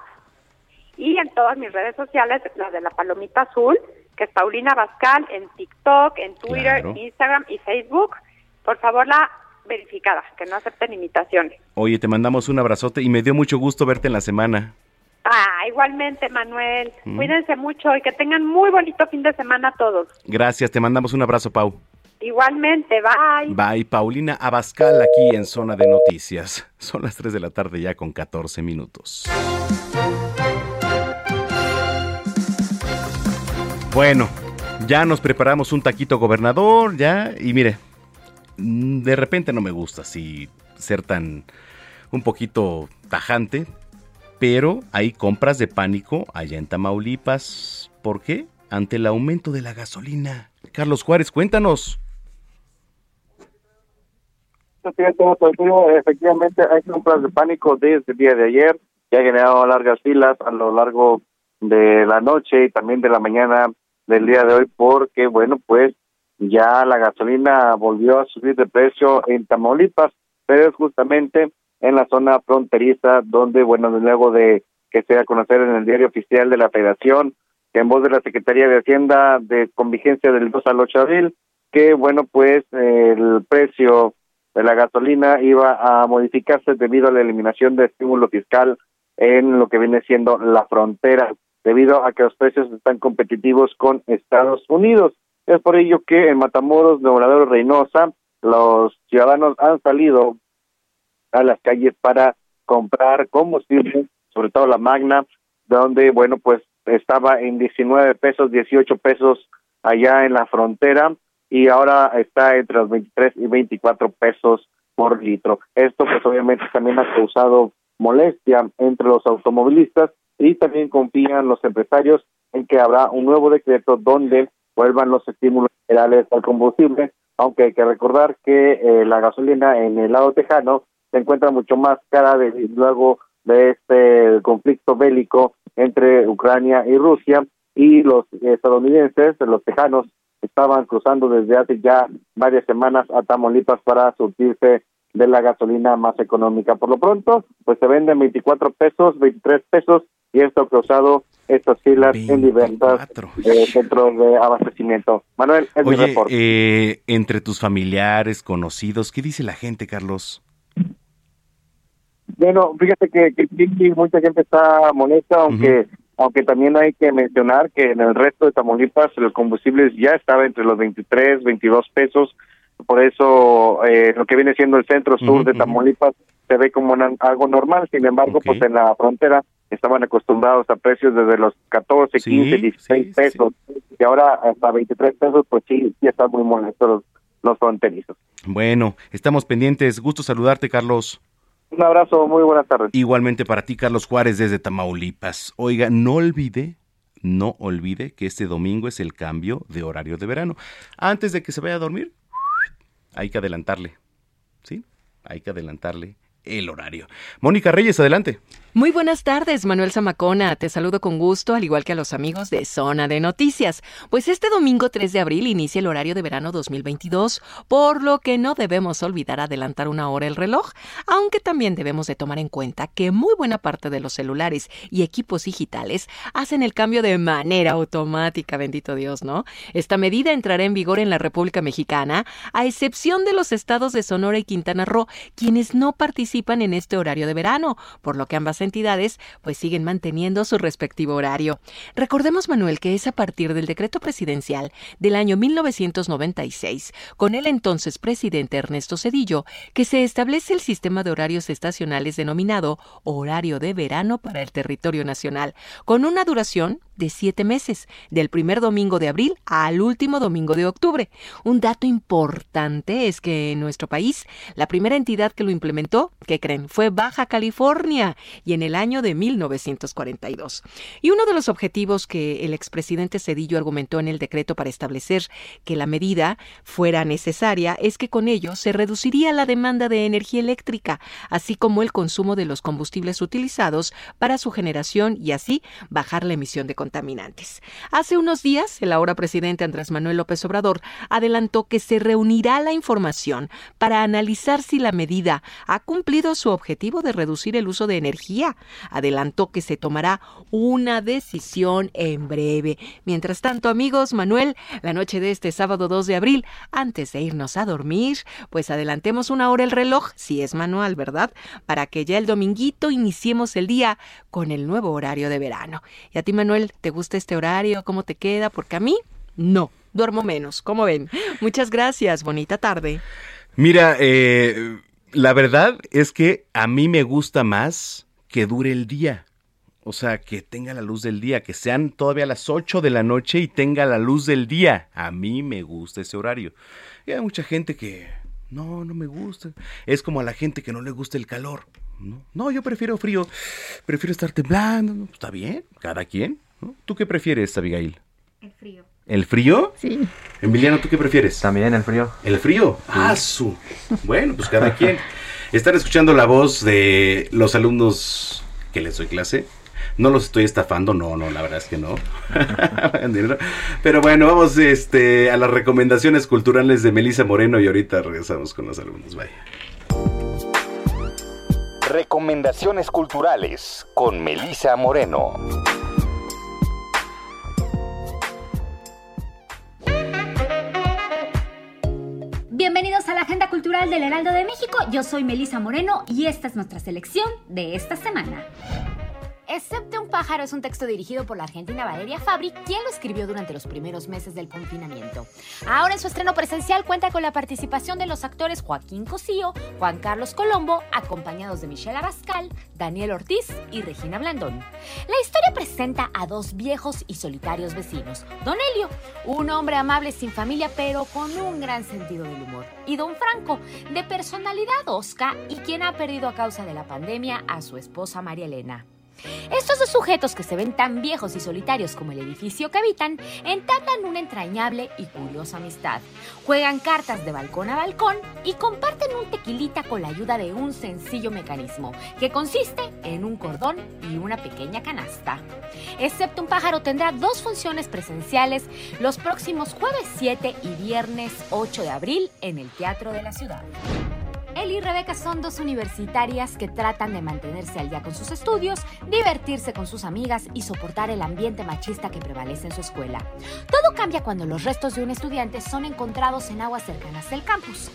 y en todas mis redes sociales, las de la Palomita Azul, que es Paulina Bascal, en TikTok, en Twitter, Claro. Instagram y Facebook. Por favor, la verificada, que no acepten imitaciones. Oye, te mandamos un abrazote y me dio mucho gusto verte en la semana. Ah, igualmente, Manuel. Mm. Cuídense mucho y que tengan muy bonito fin de semana todos. Gracias, te mandamos un abrazo, Pau. Igualmente, bye. Bye, Paulina Abascal, aquí en Zona de Noticias. Son las 3 de la tarde ya con 14 minutos. Bueno, ya nos preparamos un taquito gobernador, ya, y mire, mm, de repente no me gusta así ser tan un poquito tajante, pero hay compras de pánico allá en Tamaulipas. ¿Por qué? Ante el aumento de la gasolina. Carlos Juárez, cuéntanos. Efectivamente, hay compras de pánico desde el día de ayer, que ha generado largas filas a lo largo de la noche y también de la mañana del día de hoy, porque, bueno, pues ya la gasolina volvió a subir de precio en Tamaulipas, pero es justamente en la zona fronteriza donde, bueno, luego de que se da a conocer en el diario oficial de la Federación, en voz de la Secretaría de Hacienda, de con vigencia del 2 al 8 de abril, que, bueno, pues el precio de la gasolina iba a modificarse debido a la eliminación de estímulo fiscal en lo que viene siendo la frontera, debido a que los precios están competitivos con Estados Unidos. Es por ello que en Matamoros, Nuevo Reynosa, los ciudadanos han salido a las calles para comprar combustible, sobre todo la Magna, donde, bueno, pues estaba en 19 pesos, 18 pesos allá en la frontera y ahora está entre los 23 y 24 pesos por litro. Esto pues obviamente también ha causado molestia entre los automovilistas y también confían los empresarios en que habrá un nuevo decreto donde vuelvan los estímulos generales al combustible, aunque hay que recordar que eh, la gasolina en el lado tejano se encuentra mucho más cara de, luego de este conflicto bélico entre Ucrania y Rusia y los estadounidenses, los tejanos, estaban cruzando desde hace ya varias semanas a Tamaulipas para surtirse de la gasolina más económica. Por lo pronto, pues se venden 24 pesos, 23 pesos y esto ha causado estas filas en diversas eh, centros de abastecimiento. Manuel, es mi reporte. eh, entre tus familiares, conocidos, ¿qué dice la gente, Carlos? Bueno, fíjate que, que sí, sí, mucha gente está molesta, aunque aunque también hay que mencionar que en el resto de Tamaulipas el combustible ya estaba entre los 23, 22 pesos, por eso eh, lo que viene siendo el centro sur de Tamaulipas se ve como algo normal, sin embargo, pues en la frontera estaban acostumbrados a precios desde los 14, 15, 16 pesos, y ahora hasta 23 pesos, pues sí, sí están muy molestos los, los fronterizos. Bueno, estamos pendientes. Gusto saludarte, Carlos. Un abrazo, muy buenas tardes. Igualmente para ti, Carlos Juárez, desde Tamaulipas. Oiga, no olvide, no olvide que este domingo es el cambio de horario de verano. Antes de que se vaya a dormir, hay que adelantarle. ¿Sí? Hay que adelantarle el horario. Mónica Reyes, adelante. Muy buenas tardes, Manuel Zamacona. Te saludo con gusto, al igual que a los amigos de Zona de Noticias. Pues este domingo 3 de abril inicia el horario de verano 2022, por lo que no debemos olvidar adelantar una hora el reloj, aunque también debemos de tomar en cuenta que muy buena parte de los celulares y equipos digitales hacen el cambio de manera automática, bendito Dios, ¿no? Esta medida entrará en vigor en la República Mexicana, a excepción de los estados de Sonora y Quintana Roo, quienes no participan en este horario de verano, por lo que ambas entidades pues siguen manteniendo su respectivo horario. Recordemos, Manuel, que es a partir del decreto presidencial del año 1996, con el entonces presidente Ernesto Cedillo, que se establece el sistema de horarios estacionales denominado horario de verano para el territorio nacional, con una duración de siete meses, del primer domingo de abril al último domingo de octubre. Un dato importante es que en nuestro país, la primera entidad que lo implementó, ¿qué creen? Fue Baja California y en el año de 1942. Y uno de los objetivos que el expresidente Cedillo argumentó en el decreto para establecer que la medida fuera necesaria es que con ello se reduciría la demanda de energía eléctrica, así como el consumo de los combustibles utilizados para su generación y así bajar la emisión de contaminantes. Hace unos días, el ahora presidente Andrés Manuel López Obrador adelantó que se reunirá la información para analizar si la medida ha cumplido su objetivo de reducir el uso de energía. Adelantó que se tomará una decisión en breve. Mientras tanto, amigos, Manuel, la noche de este sábado 2 de abril, antes de irnos a dormir, pues adelantemos una hora el reloj, si es manual, ¿verdad? Para que ya el dominguito iniciemos el día con el nuevo horario de verano. Y a ti, Manuel, ¿te gusta este horario? ¿Cómo te queda? Porque a mí, no. Duermo menos, ¿cómo ven? Muchas gracias, bonita tarde. Mira, eh, la verdad es que a mí me gusta más que dure el día. O sea, que tenga la luz del día, que sean todavía las 8 de la noche y tenga la luz del día. A mí me gusta ese horario. Y hay mucha gente que no, no me gusta. Es como a la gente que no le gusta el calor. No, no yo prefiero frío. Prefiero estar temblando. Está bien, cada quien. ¿no? ¿Tú qué prefieres, Abigail? El frío. ¿El frío? Sí. Emiliano, ¿tú qué prefieres? También el frío. ¿El frío? Ah, su. Bueno, pues cada quien. Están escuchando la voz de los alumnos que les doy clase. No los estoy estafando, no, no, la verdad es que no. Pero bueno, vamos este, a las recomendaciones culturales de Melisa Moreno y ahorita regresamos con los alumnos. Vaya. Recomendaciones culturales con Melisa Moreno. Bienvenidos a la Agenda Cultural del Heraldo de México. Yo soy Melisa Moreno y esta es nuestra selección de esta semana. Excepto un pájaro es un texto dirigido por la argentina Valeria Fabri, quien lo escribió durante los primeros meses del confinamiento. Ahora en su estreno presencial cuenta con la participación de los actores Joaquín Cosío, Juan Carlos Colombo, acompañados de Michelle Abascal, Daniel Ortiz y Regina Blandón. La historia presenta a dos viejos y solitarios vecinos, Don Helio, un hombre amable sin familia pero con un gran sentido del humor, y Don Franco, de personalidad osca y quien ha perdido a causa de la pandemia a su esposa María Elena. Estos dos sujetos que se ven tan viejos y solitarios como el edificio que habitan, entablan una entrañable y curiosa amistad. Juegan cartas de balcón a balcón y comparten un tequilita con la ayuda de un sencillo mecanismo, que consiste en un cordón y una pequeña canasta. Excepto un pájaro tendrá dos funciones presenciales los próximos jueves 7 y viernes 8 de abril en el Teatro de la Ciudad. Él y Rebeca son dos universitarias que tratan de mantenerse al día con sus estudios, divertirse con sus amigas y soportar el ambiente machista que prevalece en su escuela. Todo cambia cuando los restos de un estudiante son encontrados en aguas cercanas del campus.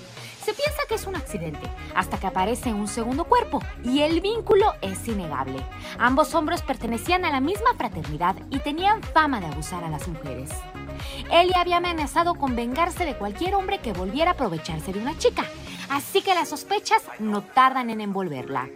Se piensa que es un accidente, hasta que aparece un segundo cuerpo, y el vínculo es innegable. Ambos hombres pertenecían a la misma fraternidad y tenían fama de abusar a las mujeres. Ellie había amenazado con vengarse de cualquier hombre que volviera a aprovecharse de una chica, así que las sospechas no tardan en envolverla.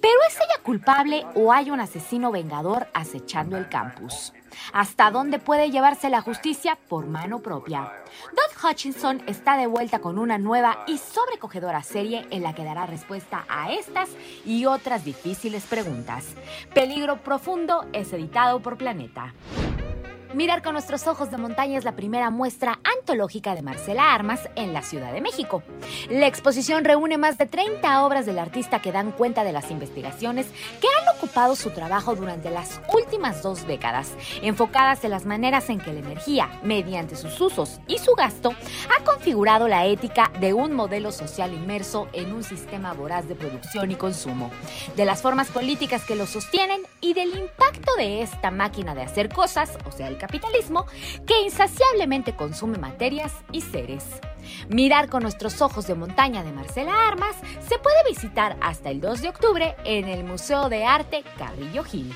Pero ¿es ella culpable o hay un asesino vengador acechando el campus? ¿Hasta dónde puede llevarse la justicia por mano propia? Doug Hutchinson está de vuelta con una nueva y sobrecogedora serie en la que dará respuesta a estas y otras difíciles preguntas. Peligro Profundo es editado por Planeta. Mirar con nuestros ojos de montaña es la primera muestra antológica de Marcela Armas en la Ciudad de México. La exposición reúne más de 30 obras del artista que dan cuenta de las investigaciones que han ocupado su trabajo durante las últimas dos décadas, enfocadas en las maneras en que la energía, mediante sus usos y su gasto, ha configurado la ética de un modelo social inmerso en un sistema voraz de producción y consumo, de las formas políticas que lo sostienen y del impacto de esta máquina de hacer cosas, o sea, el del capitalismo que insaciablemente consume materias y seres. Mirar con nuestros ojos de montaña de Marcela Armas se puede visitar hasta el 2 de octubre en el Museo de Arte Carrillo Gil.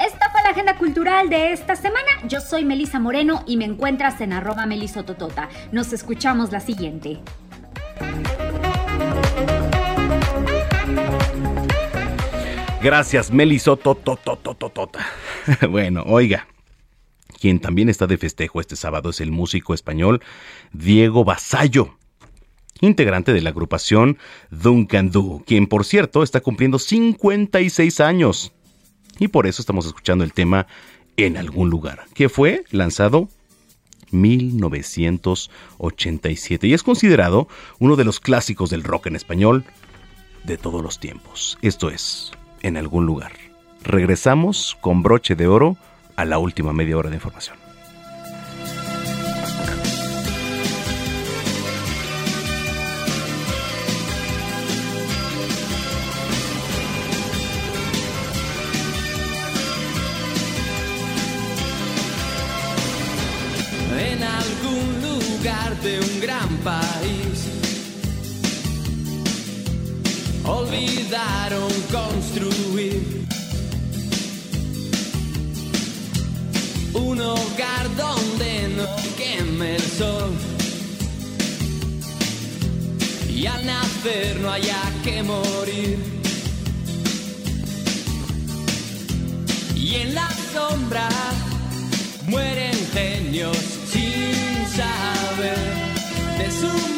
Esta fue la agenda cultural de esta semana. Yo soy Melisa Moreno y me encuentras en arroba melisototota. Nos escuchamos la siguiente. Gracias, Melisotototototota. Bueno, oiga, quien también está de festejo este sábado es el músico español Diego Basallo, integrante de la agrupación Duncan Du, quien por cierto está cumpliendo 56 años. Y por eso estamos escuchando el tema En algún lugar, que fue lanzado 1987 y es considerado uno de los clásicos del rock en español de todos los tiempos. Esto es, en algún lugar. Regresamos con broche de oro a la última media hora de información. en algún lugar de un gran país. Olvidaron construir un hogar donde no queme el sol. Y al nacer no haya que morir. Y en la sombra mueren genios sin saber de su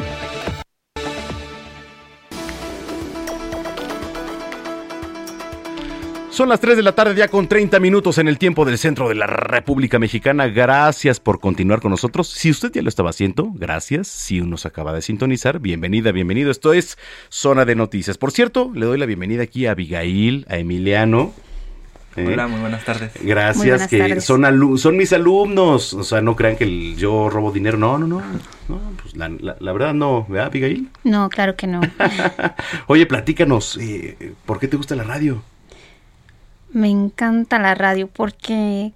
Son las 3 de la tarde ya con 30 minutos en el tiempo del centro de la República Mexicana. Gracias por continuar con nosotros. Si usted ya lo estaba haciendo, gracias. Si nos acaba de sintonizar, bienvenida, bienvenido. Esto es Zona de Noticias. Por cierto, le doy la bienvenida aquí a Abigail, a Emiliano. ¿eh? Hola, muy buenas tardes. Gracias, buenas que tardes. son alu- son mis alumnos. O sea, no crean que el- yo robo dinero. No, no, no. No, pues la, la- la verdad no, ¿verdad, Abigail? No, claro que no. Oye, platícanos, eh, ¿por qué te gusta la radio? Me encanta la radio porque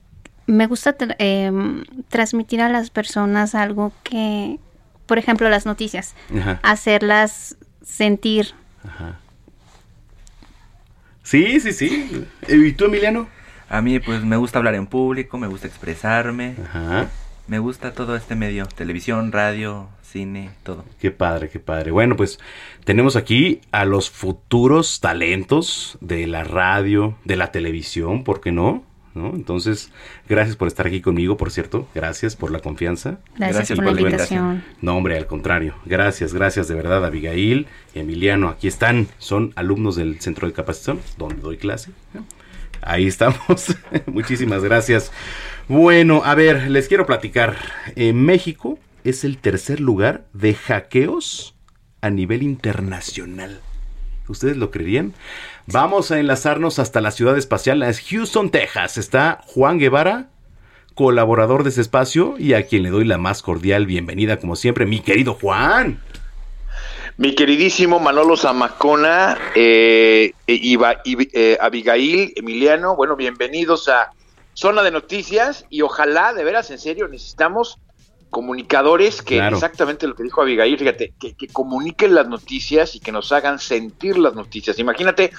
me gusta tra- em, transmitir a las personas algo que, por ejemplo, las noticias, Ajá. hacerlas sentir. Ajá. Sí, sí, sí. ¿Y tú, Emiliano? A mí pues me gusta hablar en público, me gusta expresarme. Ajá. Me gusta todo este medio, televisión, radio, cine, todo. Qué padre, qué padre. Bueno, pues tenemos aquí a los futuros talentos de la radio, de la televisión, ¿por qué no? ¿No? Entonces, gracias por estar aquí conmigo, por cierto. Gracias por la confianza. Gracias, Y por la invitación. No, hombre, al contrario. Gracias, gracias de verdad, Abigail y Emiliano. Aquí están, son alumnos del Centro de Capacitación, donde doy clase. Ahí estamos. Muchísimas gracias. Bueno, a ver, les quiero platicar. En México es el tercer lugar de hackeos a nivel internacional. ¿Ustedes lo creerían? Vamos a enlazarnos hasta la ciudad espacial, es Houston, Texas. Está Juan Guevara, colaborador de ese espacio y a quien le doy la más cordial bienvenida, como siempre, mi querido Juan. Mi queridísimo Manolo Zamacona, eh, eh, Iba- Ibi- eh, Abigail, Emiliano, bueno, bienvenidos a Zona de Noticias y ojalá, de veras, en serio, necesitamos comunicadores que Claro. exactamente lo que dijo Abigail, fíjate, que, que comuniquen las noticias y que nos hagan sentir las noticias. Imagínate,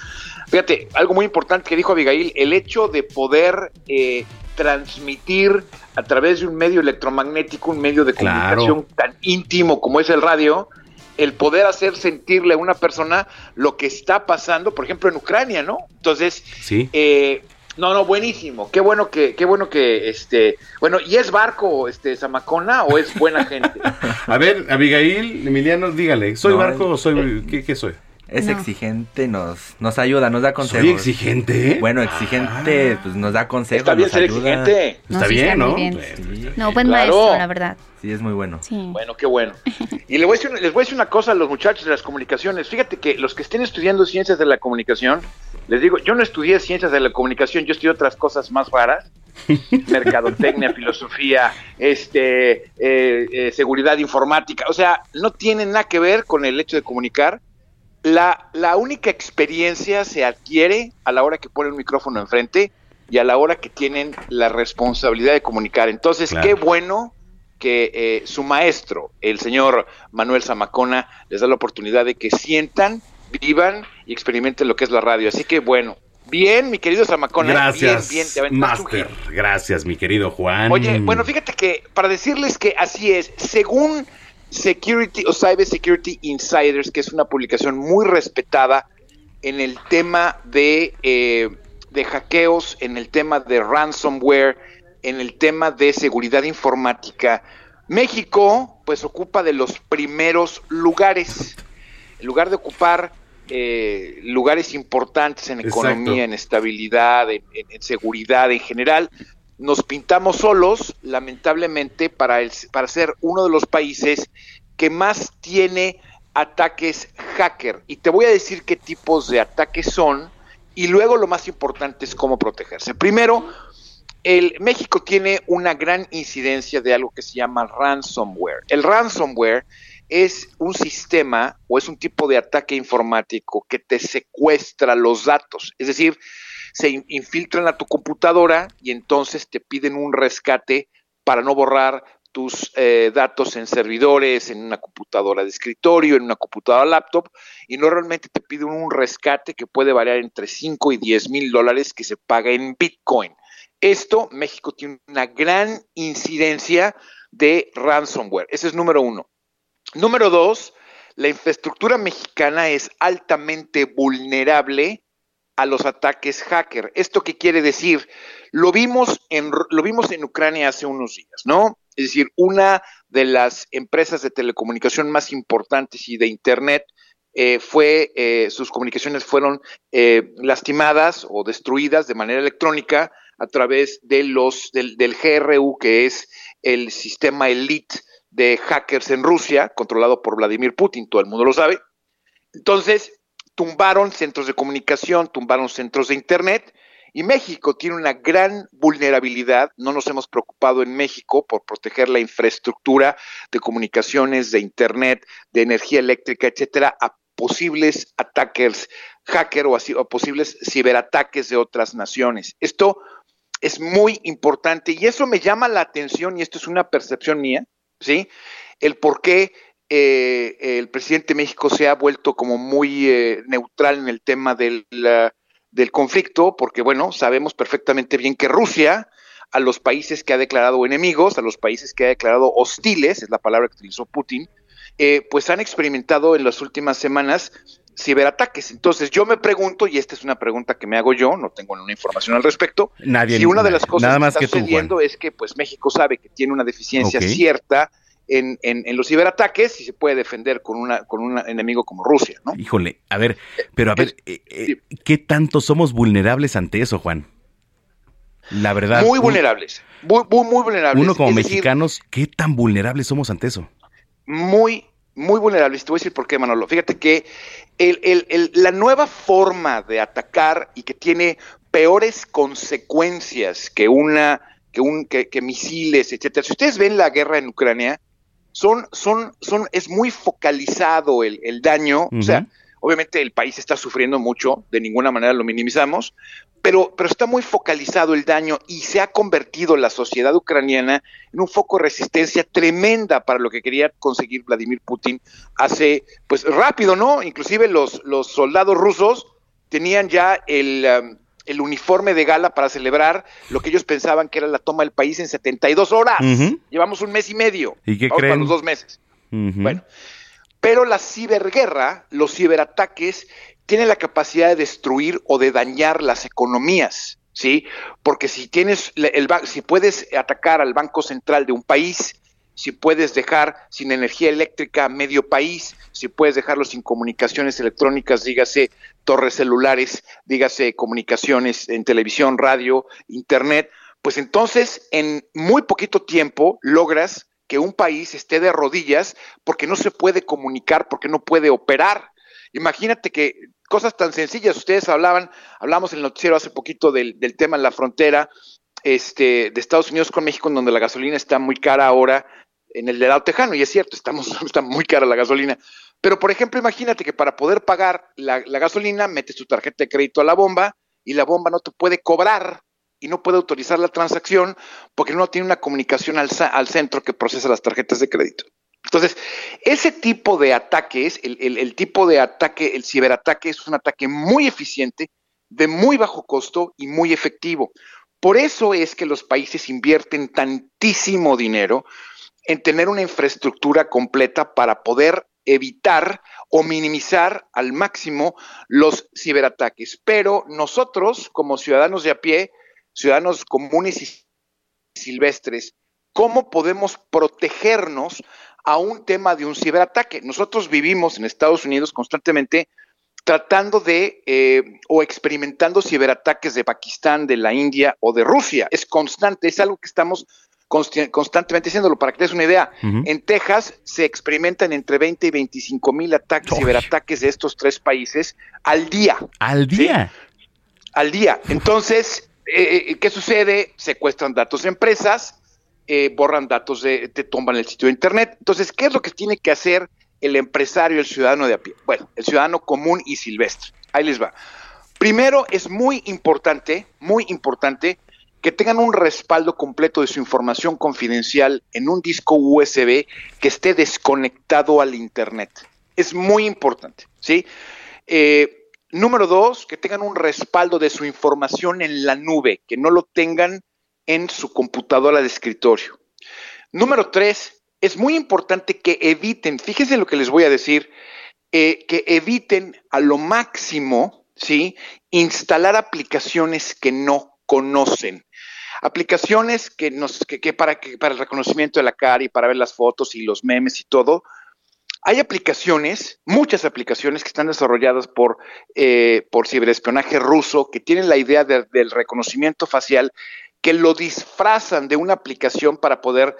fíjate, algo muy importante que dijo Abigail, el hecho de poder eh, transmitir a través de un medio electromagnético, un medio de Claro. comunicación tan íntimo como es el radio, el poder hacer sentirle a una persona lo que está pasando, por ejemplo, en Ucrania, ¿no? Entonces, Sí. eh, No, no, buenísimo. Qué bueno que, qué bueno que, este, bueno, ¿y es barco, este, Zamacona o es buena gente? A ver, Abigail, Emiliano, dígale, ¿soy No, barco o soy, ¿qué, qué soy? Es No. exigente, nos, nos ayuda, nos da consejos. ¿Soy exigente? Bueno, exigente, pues nos da consejos. Está bien nos ser ayuda. exigente. No, Está sí, bien, ¿no? bien. Sí, No, buen Claro. maestro, la verdad. sí, es muy bueno. Sí. Bueno, qué bueno. Y les voy, a decir, les voy a decir una cosa a los muchachos de las comunicaciones. Fíjate que los que estén estudiando ciencias de la comunicación, les digo, yo no estudié ciencias de la comunicación, yo estudié otras cosas más raras. Mercadotecnia, filosofía, este, eh, eh, seguridad informática. O sea, no tienen nada que ver con el hecho de comunicar. La, la única experiencia se adquiere a la hora que ponen un micrófono enfrente y a la hora que tienen la responsabilidad de comunicar. Entonces, Claro. qué bueno que eh, su maestro, el señor Manuel Zamacona, les da la oportunidad de que sientan, vivan y experimenten lo que es la radio. Así que bueno, bien, mi querido Zamacona, Gracias, bien, bien, Master. Gracias, mi querido Juan. Oye, bueno, fíjate que para decirles que así es, según Security o Cyber Security Insiders, que es una publicación muy respetada en el tema de, eh, de hackeos, en el tema de ransomware, en el tema de seguridad informática, México pues ocupa de los primeros lugares. En lugar de ocupar eh, lugares importantes en Exacto. economía, en estabilidad, en, en- en seguridad en general, nos pintamos solos, lamentablemente, para, el, para ser uno de los países que más tiene ataques hacker. Y te voy a decir qué tipos de ataques son y luego lo más importante es cómo protegerse. Primero, el México tiene una gran incidencia de algo que se llama ransomware. El ransomware es un sistema o es un tipo de ataque informático que te secuestra los datos. Es decir, se in- infiltran a tu computadora y entonces te piden un rescate para no borrar tus eh, datos en servidores, en una computadora de escritorio, en una computadora laptop, y normalmente te piden un rescate que puede variar entre 5 y 10 mil dólares que se paga en Bitcoin. Esto, México tiene una gran incidencia de ransomware. Ese es número uno. Número dos, la infraestructura mexicana es altamente vulnerable a los ataques hacker. ¿Esto qué quiere decir? Lo vimos en, lo vimos en Ucrania hace unos días, ¿no? Es decir, una de las empresas de telecomunicación más importantes y de Internet eh, fue, eh, sus comunicaciones fueron eh, lastimadas o destruidas de manera electrónica a través de los, del, del GRU, que es el sistema elite de hackers en Rusia, controlado por Vladimir Putin, todo el mundo lo sabe. Entonces, tumbaron centros de comunicación, tumbaron centros de Internet, y México tiene una gran vulnerabilidad. No nos hemos preocupado en México por proteger la infraestructura de comunicaciones, de Internet, de energía eléctrica, etcétera, a posibles attackers, hacker o, o posibles ciberataques de otras naciones. Esto es muy importante y eso me llama la atención y esto es una percepción mía, ¿sí? El por qué eh, el presidente de México se ha vuelto como muy eh, neutral en el tema del, la, del conflicto, porque bueno, sabemos perfectamente bien que Rusia, a los países que ha declarado enemigos, a los países que ha declarado hostiles, es la palabra que utilizó Putin, eh, pues han experimentado en las últimas semanas ciberataques. Entonces yo me pregunto, y esta es una pregunta que me hago yo, no tengo ninguna información al respecto, Nadie, si una de las cosas nada que está que tú, Juan. sucediendo es que pues México sabe que tiene una deficiencia cierta en, en- en los ciberataques y se puede defender con una con un enemigo como Rusia, ¿no? Híjole, a ver, pero a ver, eh, eh, ¿qué tanto somos vulnerables ante eso, Juan? La verdad. Muy vulnerables, muy, muy, muy vulnerables. Uno como Es decir, mexicanos, ¿qué tan vulnerables somos ante eso? muy, muy vulnerables. Te voy a decir por qué, Manolo. Fíjate que el- el- el- la nueva forma de atacar y que tiene peores consecuencias que una, que un, que, que misiles, etcétera. Si ustedes ven la guerra en Ucrania, son, son, son, es muy focalizado el, el daño. O sea, obviamente el país está sufriendo mucho, de ninguna manera lo minimizamos, pero, pero está muy focalizado el daño y se ha convertido la sociedad ucraniana en un foco de resistencia tremenda para lo que quería conseguir Vladimir Putin hace, pues rápido, ¿no? Inclusive los, los soldados rusos tenían ya el, um, el uniforme de gala para celebrar lo que ellos pensaban que era la toma del país en 72 horas. Ujú. Llevamos un mes y medio. ¿Y qué Vamos para creen? los dos meses. Bueno, pero la ciberguerra, los ciberataques, tienen la capacidad de destruir o de dañar las economías. ¿sí? Porque si tienes el, si puedes atacar al Banco Central de un país, si puedes dejar sin energía eléctrica medio país, si puedes dejarlo sin comunicaciones electrónicas, dígase torres celulares, dígase comunicaciones en televisión, radio, internet, pues entonces en muy poquito tiempo logras que un país esté de rodillas porque no se puede comunicar, porque no puede operar. Imagínate que cosas tan sencillas, ustedes hablaban, hablamos en el noticiero hace poquito del, tema en la frontera este, de Estados Unidos con México, en donde la gasolina está muy cara ahora, en el lado tejano, y es cierto, estamos, está muy cara la gasolina. Pero, por ejemplo, imagínate que para poder pagar la, gasolina, metes tu tarjeta de crédito a la bomba y la bomba no te puede cobrar y no puede autorizar la transacción porque no tiene una comunicación al, centro que procesa las tarjetas de crédito. Entonces, ese tipo de ataques, el, tipo de ataque, el ciberataque es un ataque muy eficiente, de muy bajo costo y muy efectivo. Por eso es que los países invierten tantísimo dinero en tener una infraestructura completa para poder evitar o minimizar al máximo los ciberataques. Pero nosotros, como ciudadanos de a pie, ciudadanos comunes y silvestres, ¿cómo podemos protegernos a un tema de un ciberataque? Nosotros vivimos en Estados Unidos constantemente tratando de eh, o experimentando ciberataques de Pakistán, de la India o de Rusia. Es constante, es algo que estamos constantemente haciéndolo. Para que te des una idea, en Texas se experimentan entre 20 y 25 mil ataques, ciberataques de estos tres países al día. ¿Al día? Al día. Entonces, eh, eh, ¿qué sucede? Secuestran datos de empresas, eh, borran datos, de, te tumban el sitio de Internet. Entonces, ¿qué es lo que tiene que hacer el empresario, el ciudadano de a pie? Bueno, el ciudadano común y silvestre. Ahí les va. Primero, es muy importante, muy importante que tengan un respaldo completo de su información confidencial en un disco USB que esté desconectado al Internet. Es muy importante, ¿sí? Eh, número dos, que tengan un respaldo de su información en la nube, que no lo tengan en su computadora de escritorio. Número tres, es muy importante que eviten, fíjense lo que les voy a decir, eh, que eviten a lo máximo, ¿sí? Instalar aplicaciones que no conocen. Aplicaciones que nos, que, para, que para el reconocimiento de la cara y para ver las fotos y los memes y todo. Hay aplicaciones, muchas aplicaciones que están desarrolladas por, eh, por ciberespionaje ruso, que tienen la idea del reconocimiento facial, que lo disfrazan de una aplicación para poder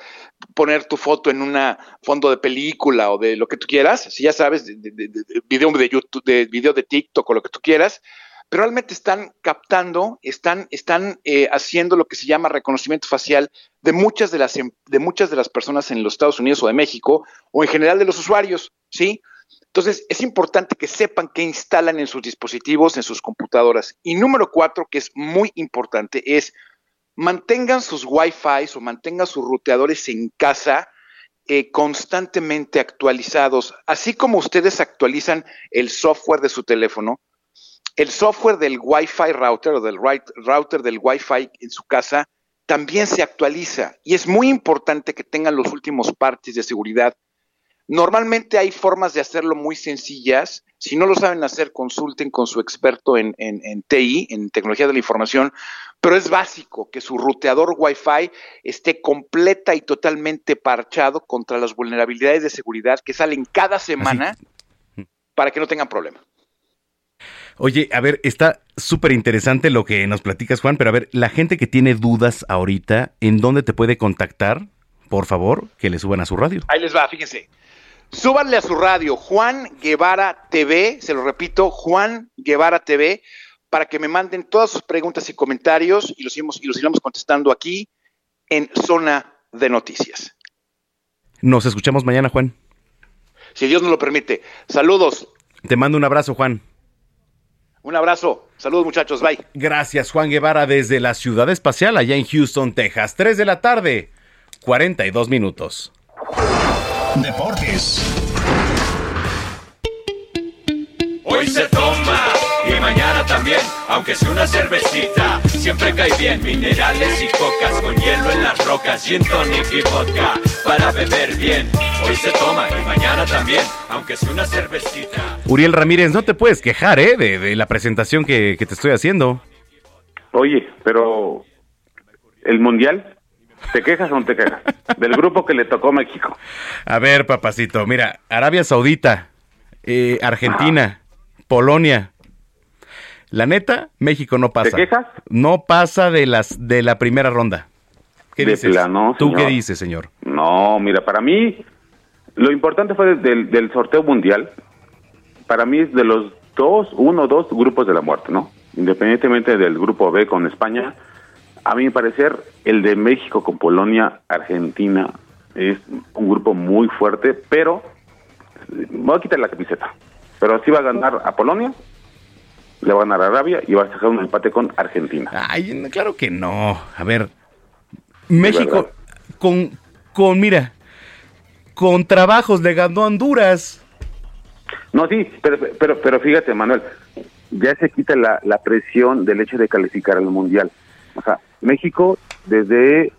poner tu foto en un fondo de película o de lo que tú quieras, si ya sabes, de, de, video de YouTube, de video de TikTok o lo que tú quieras, pero realmente están captando, están, están eh, haciendo lo que se llama reconocimiento facial de muchas de, las, em, de muchas de las personas en los Estados Unidos o de México, o en general de los usuarios, ¿sí? Entonces, es importante que sepan qué instalan en sus dispositivos, en sus computadoras. Y número cuatro, que es muy importante, es mantengan sus Wi-Fi o mantengan sus ruteadores en casa eh, constantemente actualizados. Así como ustedes actualizan el software de su teléfono, el software del Wi-Fi router o del router del Wi-Fi en su casa también se actualiza y es muy importante que tengan los últimos parches de seguridad. Normalmente hay formas de hacerlo muy sencillas. Si no lo saben hacer, consulten con su experto en, en TI, en tecnología de la información, pero es básico que su ruteador Wi-Fi esté completa y totalmente parchado contra las vulnerabilidades de seguridad que salen cada semana para que no tengan problema. Oye, a ver, está súper interesante lo que nos platicas, Juan, pero a ver, la gente que tiene dudas ahorita, ¿en dónde te puede contactar? Por favor, que le suban a su radio. Ahí les va, fíjense. Súbanle a su radio, Juan Guevara TV, se lo repito, Juan Guevara TV, para que me manden todas sus preguntas y comentarios y los, iremos, y los iremos contestando aquí en Zona de Noticias. Nos escuchamos mañana, Juan. Si Dios nos lo permite. Saludos. Te mando un abrazo, Juan. Un abrazo. Saludos muchachos. Bye. Gracias Juan Guevara desde la ciudad espacial allá en Houston, Texas. 3 de la tarde. 42 minutos. Deportes. Hoy se toma y mañana también, aunque sea una cervecita, siempre cae bien. Minerales y cocas con hielo en las rocas, gin tonic y vodka para beber bien. Hoy se toma y mañana también, aunque sea una cervecita. Uriel Ramírez, no te puedes quejar, ¿eh? De, la presentación que, te estoy haciendo. Oye, pero el mundial, ¿te quejas o no te quejas? Del grupo que le tocó a México. A ver, papacito, mira, Arabia Saudita, eh, Argentina, Polonia. La neta, México no pasa. ¿Te quejas? No pasa de las de la primera ronda. ¿Qué De dices? plano, ¿Tú señor. qué dices, señor? No, mira, para mí lo importante fue del, del sorteo mundial. Para mí es de los dos, uno o dos grupos de la muerte, ¿no? Independientemente del grupo B con España, a mi parecer el de México con Polonia, Argentina es un grupo muy fuerte, pero me voy a quitar la camiseta. Pero sí va a ganar a Polonia, le va a ganar a Arabia y va a sacar un empate con Argentina. Ay, claro que no. A ver, México con con mira, con trabajos le ganó a Honduras. No, sí, pero, pero, pero fíjate, Manuel, ya se quita la, la presión del hecho de calificar al Mundial. O sea, México, desde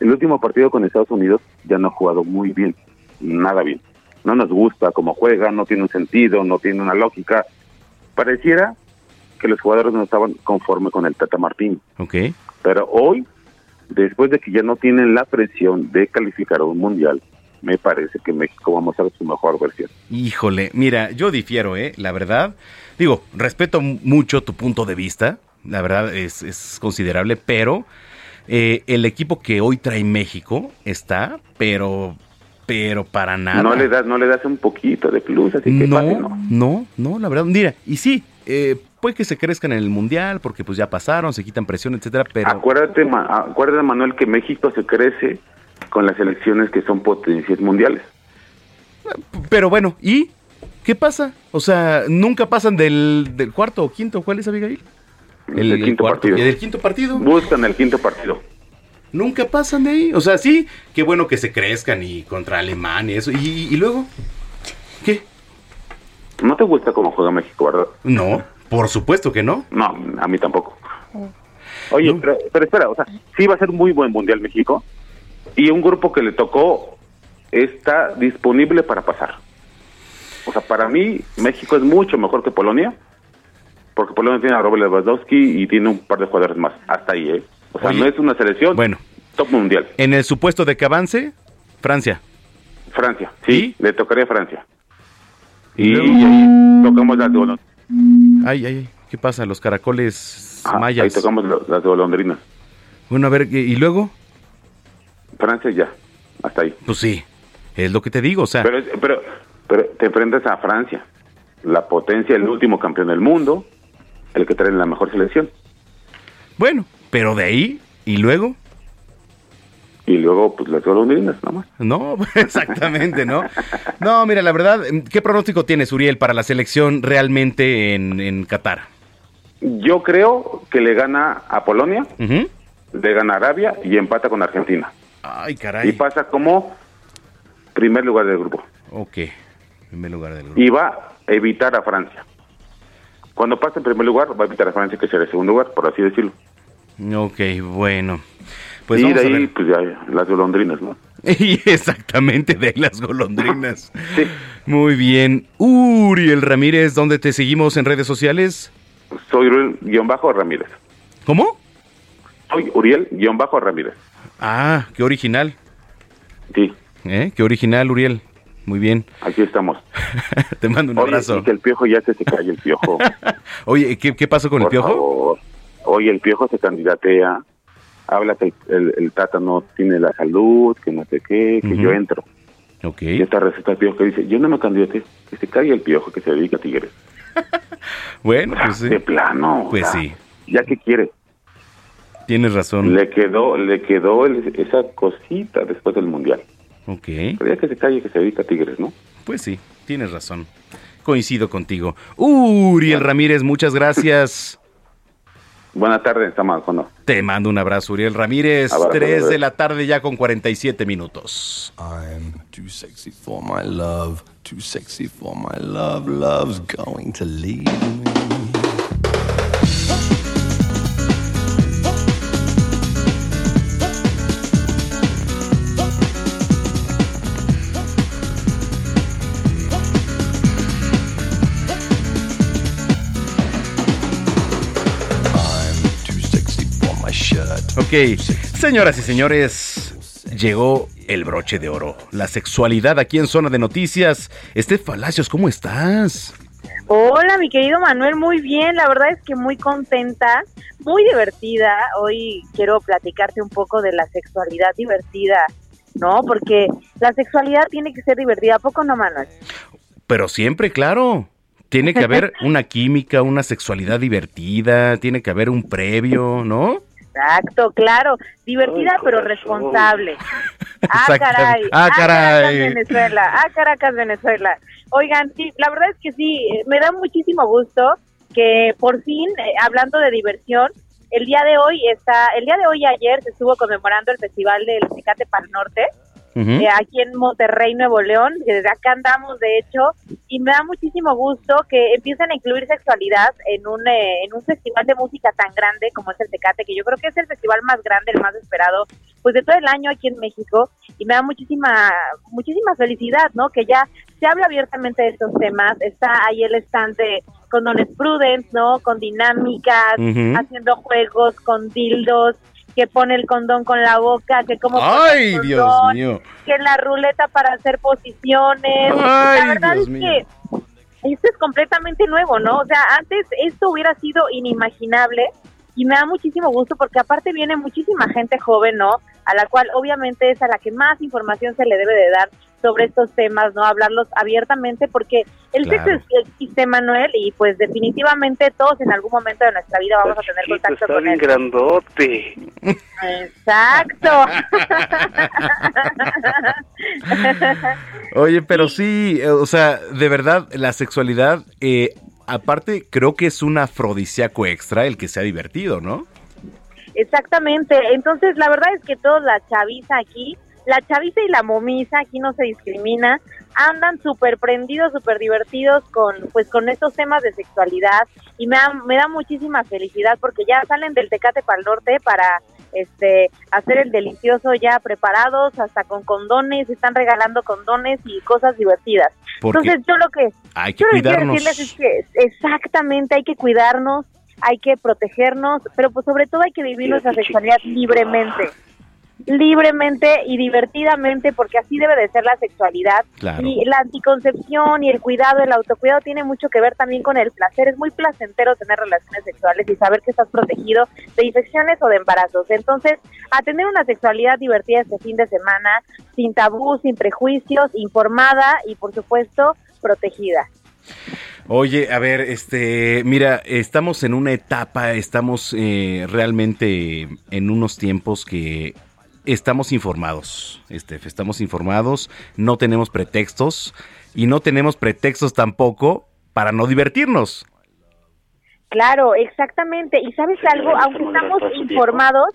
el último partido con Estados Unidos, ya no ha jugado muy bien, nada bien. No nos gusta cómo juega, no tiene un sentido, no tiene una lógica. Pareciera que los jugadores no estaban conforme con el Tata Martín. Ok. Pero hoy, después de que ya no tienen la presión de calificar a un Mundial, me parece que México vamos a ver su mejor versión. Híjole, mira, yo difiero, ¿eh? La verdad, digo, respeto mucho tu punto de vista, la verdad es, es considerable, pero eh, el equipo que hoy trae México está, pero, pero para nada. No le das, no le das un poquito de plus, así que pase, no, no, no, la verdad, mira, y sí, eh, puede que se crezcan en el mundial, porque pues ya pasaron, se quitan presión, etcétera, pero Acuérdate, Ma- acuérdate, Manuel, que México se crece con las elecciones que son potencias mundiales. Pero bueno, ¿y qué pasa? O sea, nunca pasan del, del cuarto o quinto. ¿Cuál es, Abigail? El, quinto cuarto. partido. ¿Y del quinto partido? Buscan el quinto partido. Nunca pasan de ahí. O sea, sí, qué bueno que se crezcan y contra Alemania y eso. ¿Y, y luego? ¿Qué? ¿No te gusta cómo juega México, verdad? No, por supuesto que no. No, a mí tampoco. Oye, pero, pero espera, o sea, sí va a ser muy buen mundial México y un grupo que le tocó está disponible para pasar. O sea, para mí México es mucho mejor que Polonia, porque Polonia tiene a Robert Lewandowski y tiene un par de jugadores más. Hasta ahí, ¿eh? O sea, Oye, no es una selección Bueno, top mundial. en el supuesto de que avance, Francia. Francia, sí, le tocaría a Francia. ¿Y ahí tocamos las de Ay, ay, ¿qué pasa? Los caracoles ah, Ahí mayas. tocamos lo- las golondrinas. Bueno, a ver, ¿y y luego? Francia ya, hasta ahí. Pues sí, es lo que te digo, o sea. Pero, pero, pero te enfrentas a Francia, la potencia, el último campeón del mundo, el que trae la mejor selección. Bueno, pero de ahí, ¿y luego? Y luego, pues las golondrinas, nada más. No, exactamente, ¿no? No, mira, la verdad, ¿qué pronóstico tienes, Uriel, para la selección realmente en, en Qatar? Yo creo que le gana a Polonia, le gana a Arabia y empata con Argentina. Ay, Y caray. pasa como primer lugar del grupo. Ok, primer lugar del grupo. Y va a evitar a Francia. Cuando pase en primer lugar, va a evitar a Francia, que será el segundo lugar, por así decirlo. Ok, bueno. Pues y de ahí, pues ya, las golondrinas, ¿no? Y exactamente, de ahí las golondrinas. Muy bien. Uriel Ramírez, ¿dónde te seguimos en redes sociales? Soy Uriel-Ramírez. ¿Cómo? Soy Uriel-Ramírez. Ah, qué original. Sí. ¿Eh? Qué original, Uriel. Muy bien. Aquí estamos. Te mando un Oye, abrazo. y que el piojo ya se, se calle el piojo. Oye, ¿qué, qué pasó con el piojo? favor. Oye, el piojo se candidatea. Habla que el, el- el Tata no tiene la salud, que no sé qué, que yo entro. Ok. Y esta receta piojo que dice, yo no me candidaté. Que se calle el piojo, que se dedica a Tigres. Bueno, pues sí. De plano. o Pues sea, sí, ¿Ya qué quiere? tienes razón. Le quedó, le quedó el- esa cosita después del Mundial. Ok. Pero ya que se calle, que se dedica a Tigres, ¿no? Pues sí, tienes razón. Coincido contigo. Uriel Ramírez, muchas gracias. Buenas tardes, estamos con Te mando un abrazo, Uriel Ramírez. Abrazo, 3 de abrazo. la tarde ya con 47 minutos. I'm too sexy for my love, too sexy for my love. Love's going to leave me. Ok, señoras y señores, llegó el broche de oro. La sexualidad aquí en Zona de Noticias. Estef Palacios, ¿cómo estás? Hola, mi querido Manuel, muy bien. La verdad es que muy contenta, muy divertida. Hoy quiero platicarte un poco de la sexualidad divertida, ¿no? Porque la sexualidad tiene que ser divertida, ¿a poco no, Manuel? Pero siempre, claro. Tiene que haber una química, una sexualidad divertida, tiene que haber un previo, ¿no? Exacto, claro. Divertida, pero responsable. Ah, caray. Ah, caray. Caracas, Venezuela. Ah, Caracas, Venezuela. Oigan, sí, la verdad es que sí, eh, me da muchísimo gusto que por fin, eh, hablando de diversión, el día de hoy está, el día de hoy y ayer se estuvo conmemorando el Festival del Tecate Pal Norte, Eh, aquí en Monterrey, Nuevo León, que desde acá andamos de hecho, y me da muchísimo gusto que empiecen a incluir sexualidad en un, eh, en un festival de música tan grande como es el Tecate, que yo creo que es el festival más grande, el más esperado, pues de todo el año aquí en México, y me da muchísima, muchísima felicidad, ¿no? Que ya se habla abiertamente de estos temas, está ahí el stand de condones prudence, ¿no? Con dinámicas, haciendo juegos con dildos, que pone el condón con la boca, que como ¡Ay, Dios mío! que la ruleta para hacer posiciones. Ay, la verdad Dios es mío. que esto es completamente nuevo, ¿no? O sea, antes esto hubiera sido inimaginable y me da muchísimo gusto porque aparte viene muchísima gente joven, ¿no? A la cual obviamente es a la que más información se le debe de dar sobre estos temas, ¿no? Hablarlos abiertamente porque el Claro. sexo es- existe, Manuel, y pues definitivamente todos en algún momento de nuestra vida vamos a tener contacto está con bien él. grandote. Exacto. Oye, pero sí, eh, o sea, de verdad, la sexualidad, eh, aparte, creo que es un afrodisíaco extra el que sea divertido, ¿no? Exactamente. Entonces, la verdad es que toda la chaviza aquí, la chaviza y la momisa, aquí no se discrimina, andan súper prendidos, súper divertidos con, pues, con estos temas de sexualidad y me da, me da muchísima felicidad porque ya salen del Tecate para el norte para este hacer el delicioso ya preparados, hasta con condones, están regalando condones y cosas divertidas. Porque Entonces, yo lo que hay que yo lo que quiero decirles es que exactamente hay que cuidarnos, hay que protegernos, pero pues sobre todo hay que vivir nuestra sexualidad libremente. Libremente y divertidamente, porque así debe de ser la sexualidad. Claro. Y la anticoncepción y el cuidado, el autocuidado tiene mucho que ver también con el placer. Es muy placentero tener relaciones sexuales y saber que estás protegido de infecciones o de embarazos. Entonces, a tener una sexualidad divertida este fin de semana, sin tabú, sin prejuicios, informada y por supuesto protegida. Oye, a ver, este, mira, estamos en una etapa, estamos eh, realmente en unos tiempos que estamos informados, Estef, estamos informados, no tenemos pretextos y no tenemos pretextos tampoco para no divertirnos. Claro, exactamente. Y sabes algo, aunque estamos informados,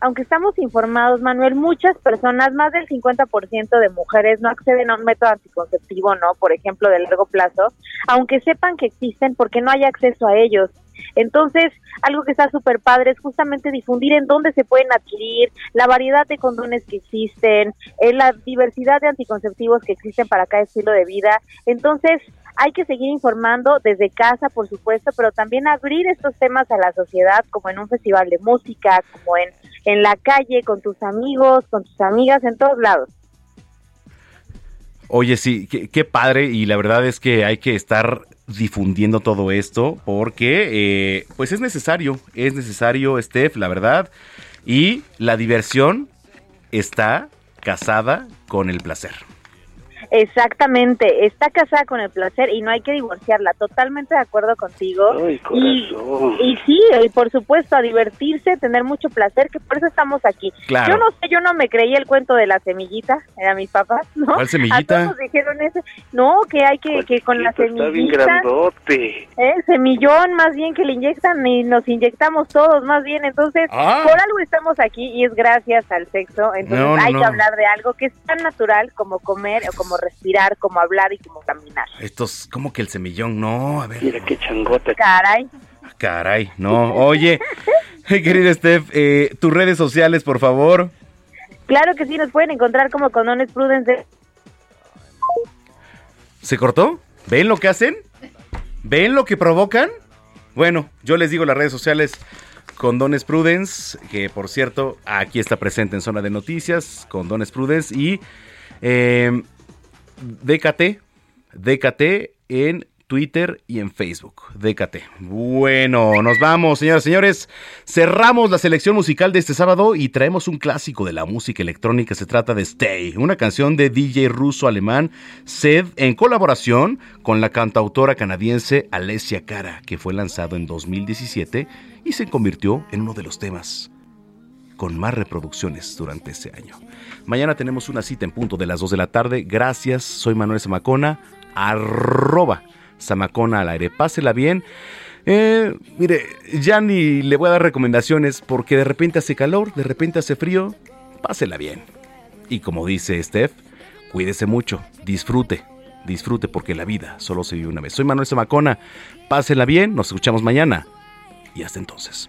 aunque estamos informados, Manuel, muchas personas, más del 50% de mujeres no acceden a un método anticonceptivo, ¿no? Por ejemplo, de largo plazo, aunque sepan que existen porque no hay acceso a ellos. Entonces, algo que está súper padre es justamente difundir en dónde se pueden adquirir, la variedad de condones que existen, eh, la diversidad de anticonceptivos que existen para cada estilo de vida. Entonces, hay que seguir informando desde casa, por supuesto, pero también abrir estos temas a la sociedad, como en un festival de música, como en, en la calle, con tus amigos, con tus amigas, en todos lados. Oye, sí, qué, qué padre y la verdad es que hay que estar difundiendo todo esto porque eh, pues es necesario, es necesario, Steph, la verdad. Y la diversión está casada con el placer. Exactamente, está casada con el placer y no hay que divorciarla, totalmente de acuerdo contigo. Ay, y, corazón. y sí, y por supuesto, a divertirse, tener mucho placer, que por eso estamos aquí. Claro. Yo no sé, yo no me creí el cuento de la semillita, era mis papás, ¿no? ¿Cuál semillita? A todos dijeron eso. No, que hay que, que con la Está bien semillita... grandote. ¿eh? semillón más bien que le inyectan y nos inyectamos todos más bien entonces Ah. por algo estamos aquí y es gracias al sexo entonces No, no, hay no. que hablar de algo que es tan natural como comer o como respirar como hablar y como caminar Estos, como que el semillón, no, a ver. Mira qué changote. caray Caray, no. Oye, querida Steph, eh, tus redes sociales, por favor. claro que sí nos pueden encontrar como condones prudence ¿Se cortó? ¿Ven lo que hacen? ¿Ven lo que provocan? Bueno, yo les digo las redes sociales Condones Prudence, que por cierto, aquí está presente en zona de noticias, Condones Prudence y eh, DKT, DKT en Twitter y en Facebook. DKT. Bueno, nos vamos, señoras y señores. Cerramos la selección musical de este sábado y traemos un clásico de la música electrónica. Se trata de Stay, una canción de DJ ruso-alemán Sed en colaboración con la cantautora canadiense Alessia Cara, que fue lanzado en 2017 y se convirtió en uno de los temas con más reproducciones durante ese año. Mañana tenemos una cita en punto de las 2 de la tarde. Gracias, soy Manuel Zamacona, arroba Zamacona al aire. Pásela bien. Eh, mire, ya ni le voy a dar recomendaciones porque de repente hace calor, de repente hace frío. Pásela bien. Y como dice Steph, cuídese mucho, disfrute, disfrute porque la vida solo se vive una vez. Soy Manuel Zamacona, pásela bien, nos escuchamos mañana y hasta entonces.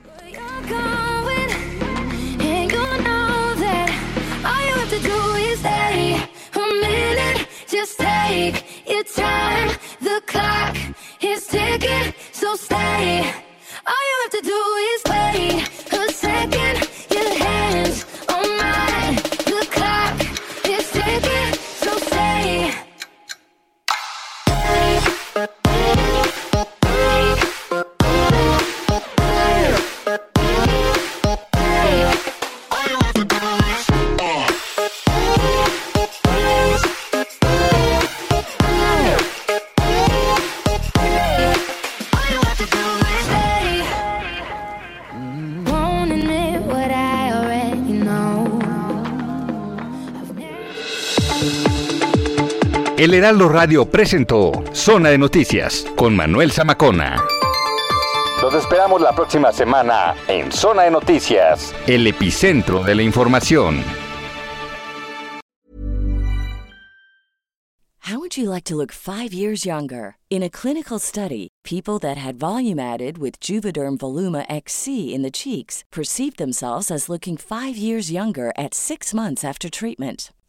Just take your time. The clock is ticking, so stay. All you have to do is wait El Heraldo Radio presentó Zona de Noticias con Manuel Zamacona. Los esperamos la próxima semana en Zona de Noticias, el epicentro de la información. How would you like to look five years younger? In a clinical study, people that had volume added with Juvederm Voluma XC in the cheeks perceived themselves as looking five years younger at six months after treatment.